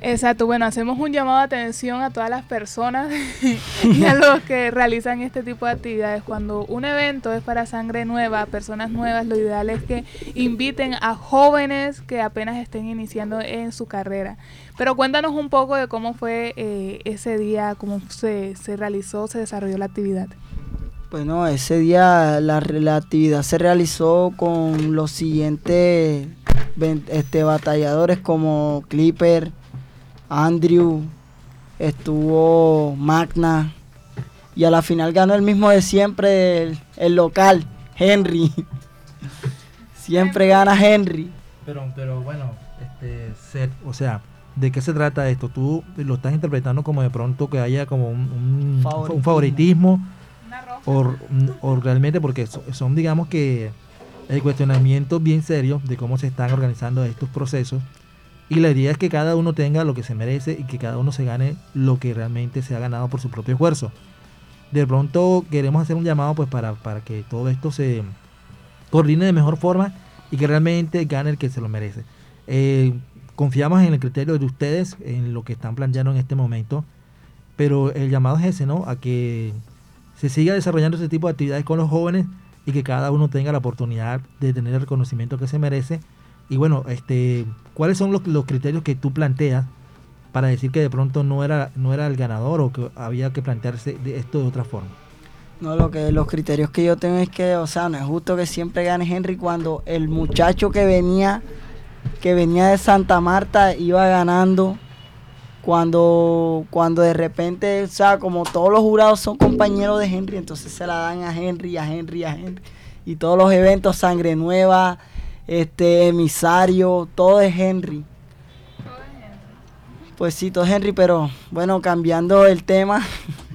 Exacto, bueno, hacemos un llamado de atención a todas las personas (laughs) y a los que realizan este tipo de actividades. Cuando un evento es para sangre nueva, personas nuevas, lo ideal es que inviten a jóvenes que apenas estén iniciando en su carrera. Pero cuéntanos un poco de cómo fue eh, ese día, cómo se, se realizó, se desarrolló la actividad. Bueno, ese día la, actividad se realizó con los siguientes este, batalladores como Clipper, Andrew, estuvo Magna y a la final ganó el mismo de siempre, el, local, Henry. (laughs) siempre gana Henry. Pero, pero bueno, este, o sea, ¿de qué se trata esto? Tú lo estás interpretando como de pronto que haya como un, un favoritismo o, realmente porque son, digamos que el cuestionamiento bien serio de cómo se están organizando estos procesos y la idea es que cada uno tenga lo que se merece y que cada uno se gane lo que realmente se ha ganado por su propio esfuerzo. De pronto queremos hacer un llamado pues para, para que todo esto se coordine de mejor forma y que realmente gane el que se lo merece. Eh, confiamos en el criterio de ustedes, en lo que están planteando en este momento pero el llamado es ese, ¿no? A que se siga desarrollando ese tipo de actividades con los jóvenes y que cada uno tenga la oportunidad de tener el reconocimiento que se merece. Y bueno, este, ¿cuáles son los, los criterios que tú planteas para decir que de pronto no era, no era el ganador o que había que plantearse de esto de otra forma? No, lo que los criterios que yo tengo es que, o sea, no es justo que siempre gane Henry cuando el muchacho que venía que venía de Santa Marta iba ganando cuando cuando de repente, o sea, como todos los jurados son compañeros de Henry, entonces se la dan a Henry, a Henry, a Henry y todos los eventos sangre nueva, este emisario, todo es Henry. Pues sí, todo es Henry, pero bueno, cambiando el tema.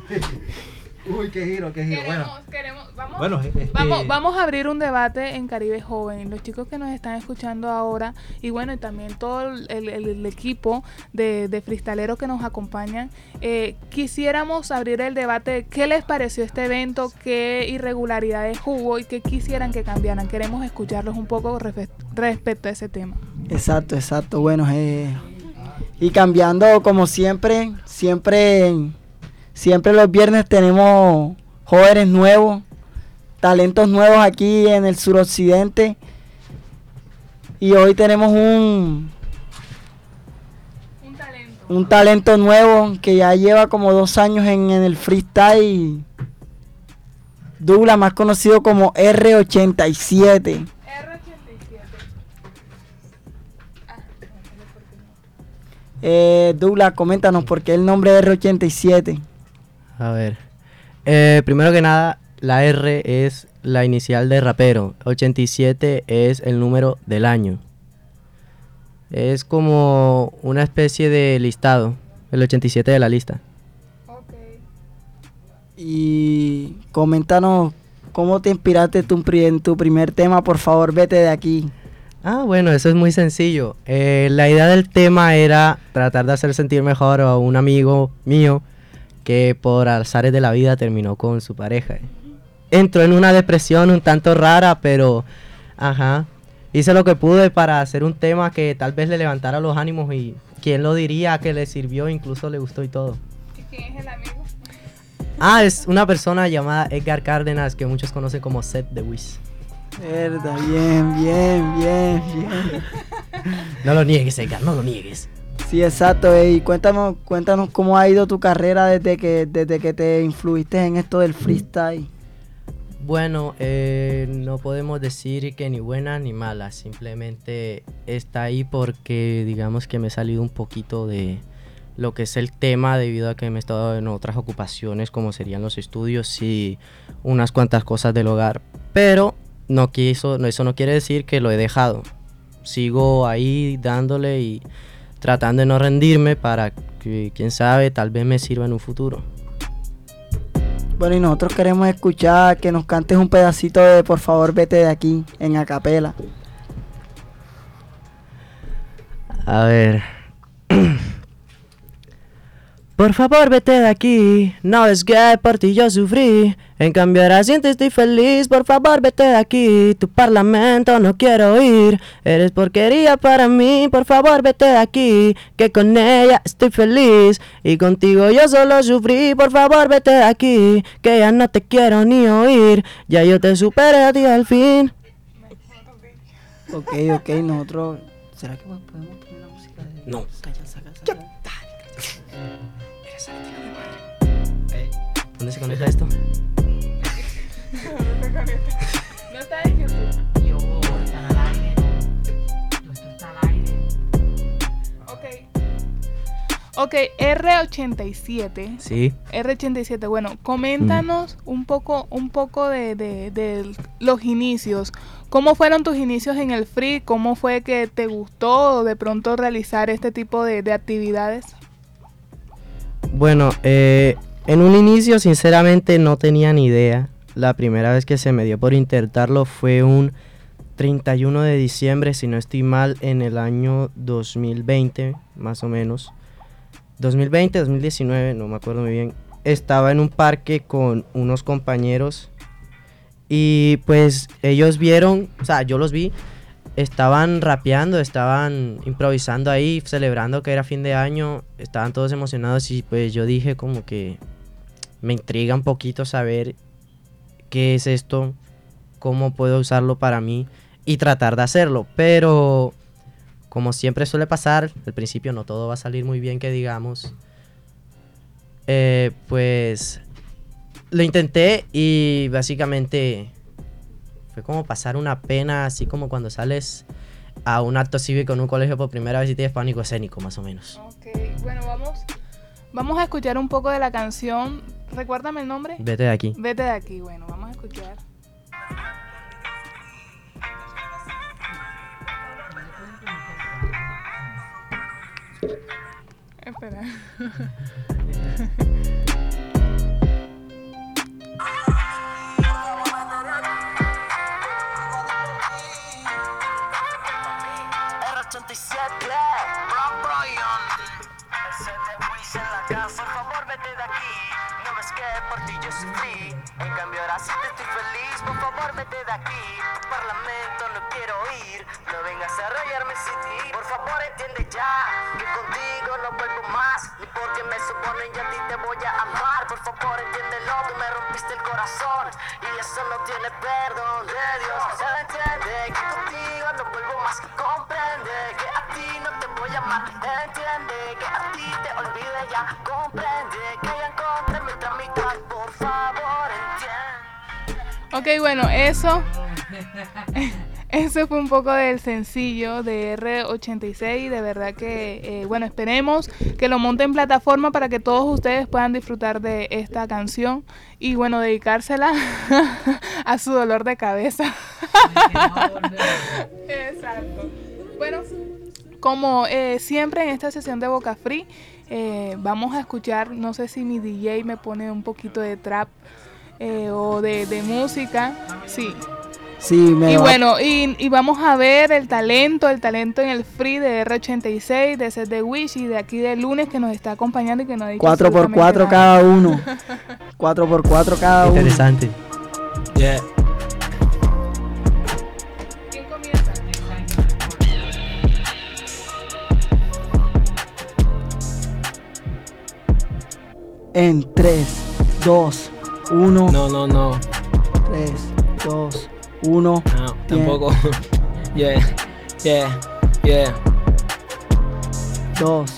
(laughs) Uy, qué giro, qué giro. Queremos, bueno, queremos, vamos, bueno, este- vamos, vamos a abrir un debate en Caribe Joven. Los chicos que nos están escuchando ahora y bueno, y también todo el, el- el equipo de, de freestaleros que nos acompañan, eh, quisiéramos abrir el debate. ¿Qué les pareció este evento? ¿Qué irregularidades hubo y qué quisieran que cambiaran? Queremos escucharlos un poco respe- respecto a ese tema. Exacto, exacto. Bueno, eh, y cambiando como siempre, siempre, siempre los viernes tenemos jóvenes nuevos, talentos nuevos aquí en el suroccidente. Y hoy tenemos un, un talento nuevo que ya lleva como dos años en, en el freestyle. Douglas, más conocido como R87. Eh, Douglas, coméntanos por qué el nombre R87. A ver. Eh, primero que nada, la R es la inicial de rapero. 87 es el número del año. Es como una especie de listado. El 87 de la lista. Y coméntanos cómo te inspiraste en tu primer tema, por favor, vete de aquí. Ah, bueno, eso es muy sencillo. Eh, la idea del tema era tratar de hacer sentir mejor a un amigo mío que por azares de la vida terminó con su pareja. Entró en una depresión un tanto rara, pero ajá. Hice lo que pude para hacer un tema que tal vez le levantara los ánimos y quién lo diría que le sirvió, incluso le gustó y todo. ¿Quién es el amigo? Ah, es una persona llamada Edgar Cárdenas que muchos conocen como Seth the Wiz. Verdad, bien, bien, bien, bien. No lo niegues, Edgar, no lo niegues. Sí, exacto. eh, Y cuéntanos, cuéntanos cómo ha ido tu carrera desde que, desde que te influiste en esto del freestyle. Bueno, eh, no podemos decir que ni buena ni mala, simplemente está ahí porque digamos que me he salido un poquito de lo que es el tema debido a que me he estado en otras ocupaciones como serían los estudios y unas cuantas cosas del hogar, pero no quiso, eso no quiere decir que lo he dejado. Sigo ahí dándole y tratando de no rendirme para que quién sabe, tal vez me sirva en un futuro. Bueno, y nosotros queremos escuchar que nos cantes un pedacito de Por favor, vete de aquí, en acapela. A ver. (clears throat) Por favor, vete de aquí. No es que por ti yo sufrí. En cambio, ahora siento estoy feliz. Por favor, vete de aquí. Tu parlamento no quiero oír. Eres porquería para mí. Por favor, vete de aquí. Que con ella estoy feliz. Y contigo yo solo sufrí. Por favor, vete de aquí. Que ya no te quiero ni oír. Ya yo te superé a ti al fin. Ok, ok, nosotros. ¿Será que podemos poner la música de.? No. Calla, ¿Dónde se conecta esto? No está en YouTube. Ok. Ok, R87. Sí. R87, bueno, coméntanos un poco, un poco de, de- de los inicios. ¿Cómo fueron tus inicios en el free? ¿Cómo fue que te gustó de pronto realizar este tipo de, de actividades? Bueno, eh, en un inicio sinceramente no tenía ni idea. La primera vez que se me dio por intentarlo fue un 31 de diciembre, si no estoy mal, en el año 2020, más o menos. 2020, 2019, no me acuerdo muy bien. Estaba en un parque con unos compañeros y pues ellos vieron, o sea, yo los vi estaban rapeando, estaban improvisando ahí, celebrando que era fin de año, estaban todos emocionados y pues yo dije como que me intriga un poquito saber qué es esto, cómo puedo usarlo para mí y tratar de hacerlo, pero como siempre suele pasar, al principio no todo va a salir muy bien que digamos, eh, pues lo intenté y básicamente fue como pasar una pena, así como cuando sales a un acto cívico en un colegio por primera vez y tienes pánico escénico, más o menos. Ok, bueno, vamos, vamos a escuchar un poco de la canción. Recuérdame el nombre. Vete de aquí. Vete de aquí, bueno, vamos a escuchar. Espera. R87, Brown Brian. Por favor vete de aquí. No ves que por ti yo sufrí. En cambio ahora sí te estoy feliz, por favor vete de aquí. Tu parlamento no quiero ir. No vengas a rayarme sin ti. Por favor entiende ya que contigo no vuelvo más. Ni porque me suponen yo a ti te voy a amar. Por favor entiéndelo que me rompiste el corazón. Y eso no tiene perdón de Dios. Se entiende que contigo no vuelvo más. Comprende que a ti no te voy a amar. Entiende que a ti te olvide ya. Comprende que mi. Por favor. Ok, bueno, eso. (laughs) Ese fue un poco del sencillo de R86. De verdad que, eh, bueno, esperemos que lo monte en plataforma para que todos ustedes puedan disfrutar de esta canción y, bueno, dedicársela (laughs) a su dolor de cabeza. (laughs) Exacto. Bueno, como eh, siempre en esta sesión de Boca Free, eh, vamos a escuchar, no sé si mi DJ me pone un poquito de trap eh, o de, de música. Sí. Sí, me Y va- bueno, y, y vamos a ver el talento, el talento en el free de R86, de Set de Wish y de aquí de lunes que nos está acompañando y que nos ha dicho 4 por absolutamente 4 nada. cada uno. (laughs) 4 por 4 cada uno. Interesante. Yeah. En 3, 2, 1. No, no, no. 3, 2, 1. No, tampoco. (laughs) yeah, yeah, yeah. 2,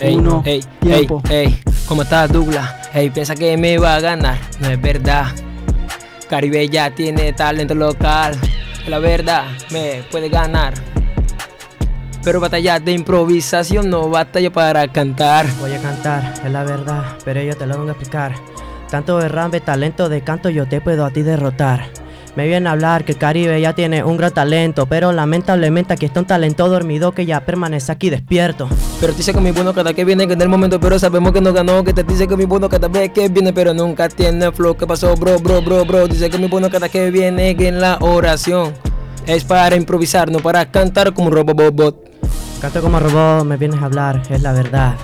Ey, 1. ey, Tiempo. ey, ey, ¿cómo estás, Douglas? Ey, piensa que me va a ganar, no es verdad. Caribe ya tiene talento local, la verdad me puede ganar. Pero batalla de improvisación, no batalla para cantar. Voy a cantar, es la verdad, pero yo te lo vengo a explicar. Tanto de rambe, talento de canto, yo te puedo a ti derrotar. Me viene a hablar que el Caribe ya tiene un gran talento, pero lamentablemente aquí está un talento dormido que ya permanece aquí despierto. Pero te dice que mi bueno cada que viene, que en el momento, pero sabemos que no ganó. Que te dice que mi bueno cada vez que viene, pero nunca tiene flow. ¿Qué pasó, bro, bro, bro, bro? Dice que mi bueno cada que viene, que en la oración es para improvisar, no para cantar como un robot. Canto como robot, me vienes a hablar, es la verdad.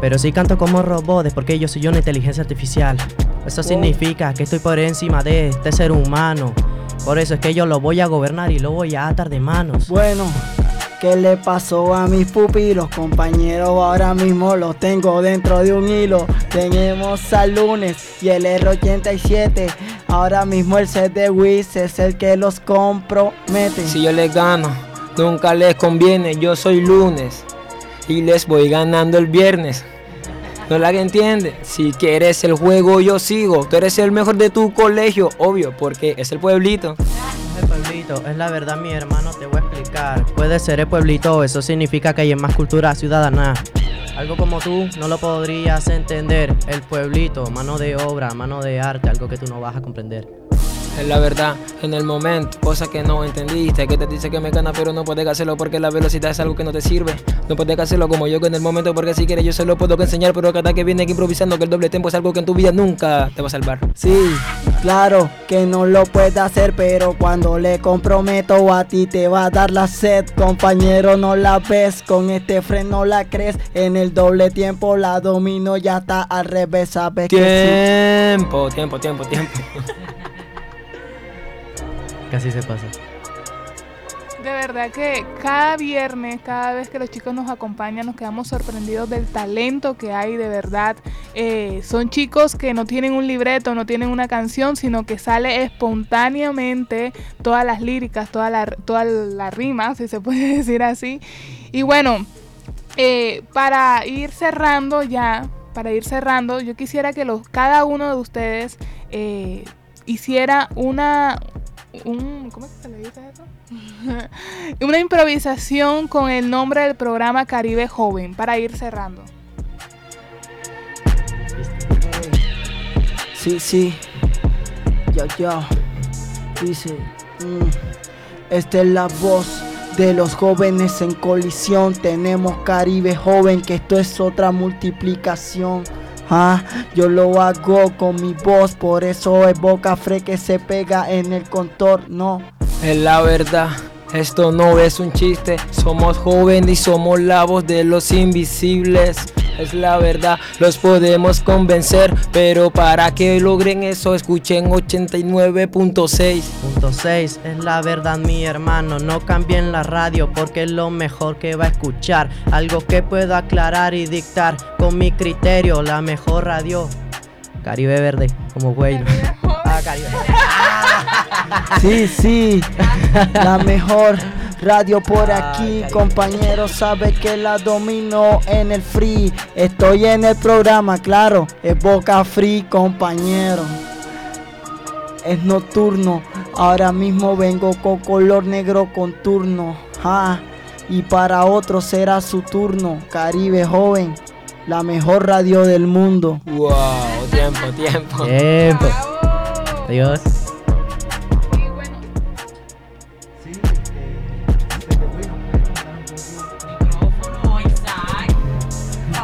Pero si canto como robot es porque yo soy una inteligencia artificial. Eso significa que estoy por encima de este ser humano. Por eso es que yo lo voy a gobernar y lo voy a atar de manos. Bueno, ¿qué le pasó a mis pupilos? Compañeros, ahora mismo los tengo dentro de un hilo. Tenemos al lunes y el R87. Ahora mismo el set de Wiz es el que los compromete. Si yo les gano, nunca les conviene. Yo soy lunes y les voy ganando el viernes. No la que entiende. Si quieres el juego, yo sigo. Tú eres el mejor de tu colegio, obvio, porque es el pueblito. El pueblito, es la verdad mi hermano, te voy a explicar. Puede ser el pueblito, eso significa que hay más cultura ciudadana. Algo como tú no lo podrías entender. El pueblito, mano de obra, mano de arte, algo que tú no vas a comprender. Es la verdad, en el momento, cosa que no entendiste, que te dice que me gana, pero no puedes hacerlo porque la velocidad es algo que no te sirve. No puedes hacerlo como yo que en el momento, porque si quieres yo se lo puedo enseñar, pero cada que viene aquí improvisando que el doble tempo es algo que en tu vida nunca te va a salvar. Sí, claro que no lo puede hacer, pero cuando le comprometo a ti te va a dar la sed, compañero, no la ves, con este freno la crees, en el doble tiempo la domino, ya está al revés, sabes que sí. Tiempo, tiempo, tiempo, tiempo. (laughs) Casi se pasa. De verdad que cada viernes, cada vez que los chicos nos acompañan, nos quedamos sorprendidos del talento que hay, de verdad. Eh, son chicos que no tienen un libreto, no tienen una canción, sino que sale espontáneamente todas las líricas, toda la, toda la rima, si se puede (laughs) decir así. Y bueno, eh, para ir cerrando ya, para ir cerrando, yo quisiera que los, cada uno de ustedes eh, hiciera una, ¿cómo es que se le dice eso? (laughs) una improvisación con el nombre del programa Caribe Joven para ir cerrando. Sí, sí. Yo, yo. Dice. mm, Esta es la voz de los jóvenes en colisión. Tenemos Caribe joven, que esto es otra multiplicación. Ah, yo lo hago con mi voz, por eso es boca fre que se pega en el contorno. Es la verdad, esto no es un chiste. Somos jóvenes y somos la voz de los invisibles. Es la verdad, los podemos convencer. Pero para que logren eso, escuchen 89.6. Punto 6 es la verdad mi hermano, no cambien la radio porque es lo mejor que va a escuchar, algo que puedo aclarar y dictar con mi criterio, la mejor radio. Caribe Verde, como güey. Ah, Caribe. (laughs) Sí, sí, (laughs) la mejor radio por aquí, compañero, sabe que la domino en el free. Estoy en el programa, claro, es Boca Free, compañero. Es nocturno, ahora mismo vengo con color negro con turno. Ja, y para otro será su turno. Caribe joven, la mejor radio del mundo. Wow, tiempo, tiempo. Tiempo. Adiós.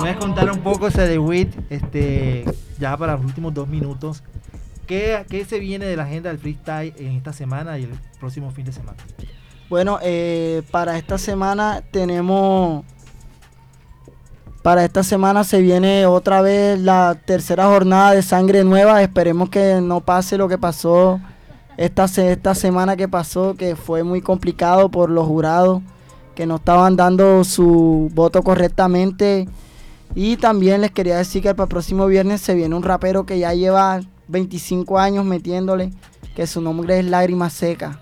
A contar un poco ese de WIT, este, ya para los últimos dos minutos. ¿Qué, ¿Qué se viene de la agenda del freestyle en esta semana y el próximo fin de semana? Bueno, eh, para esta semana tenemos. Para esta semana se viene otra vez la tercera jornada de sangre nueva. Esperemos que no pase lo que pasó esta, esta semana que pasó, que fue muy complicado por los jurados que no estaban dando su voto correctamente. Y también les quería decir que para el próximo viernes se viene un rapero que ya lleva 25 años metiéndole, que su nombre es Lágrima Seca.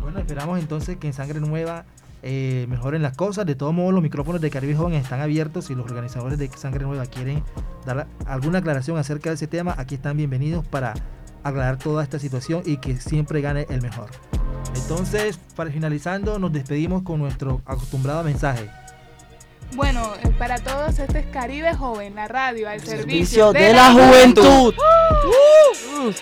Bueno, esperamos entonces que en Sangre Nueva eh, mejoren las cosas. De todos modos, los micrófonos de Caribe Joven están abiertos. Si los organizadores de Sangre Nueva quieren dar alguna aclaración acerca de ese tema, aquí están bienvenidos para aclarar toda esta situación y que siempre gane el mejor. Entonces, para finalizando, nos despedimos con nuestro acostumbrado mensaje. Bueno, eh, para todos, este es Caribe Joven, la radio al servicio, Servicio de la juventud. Uh, uh.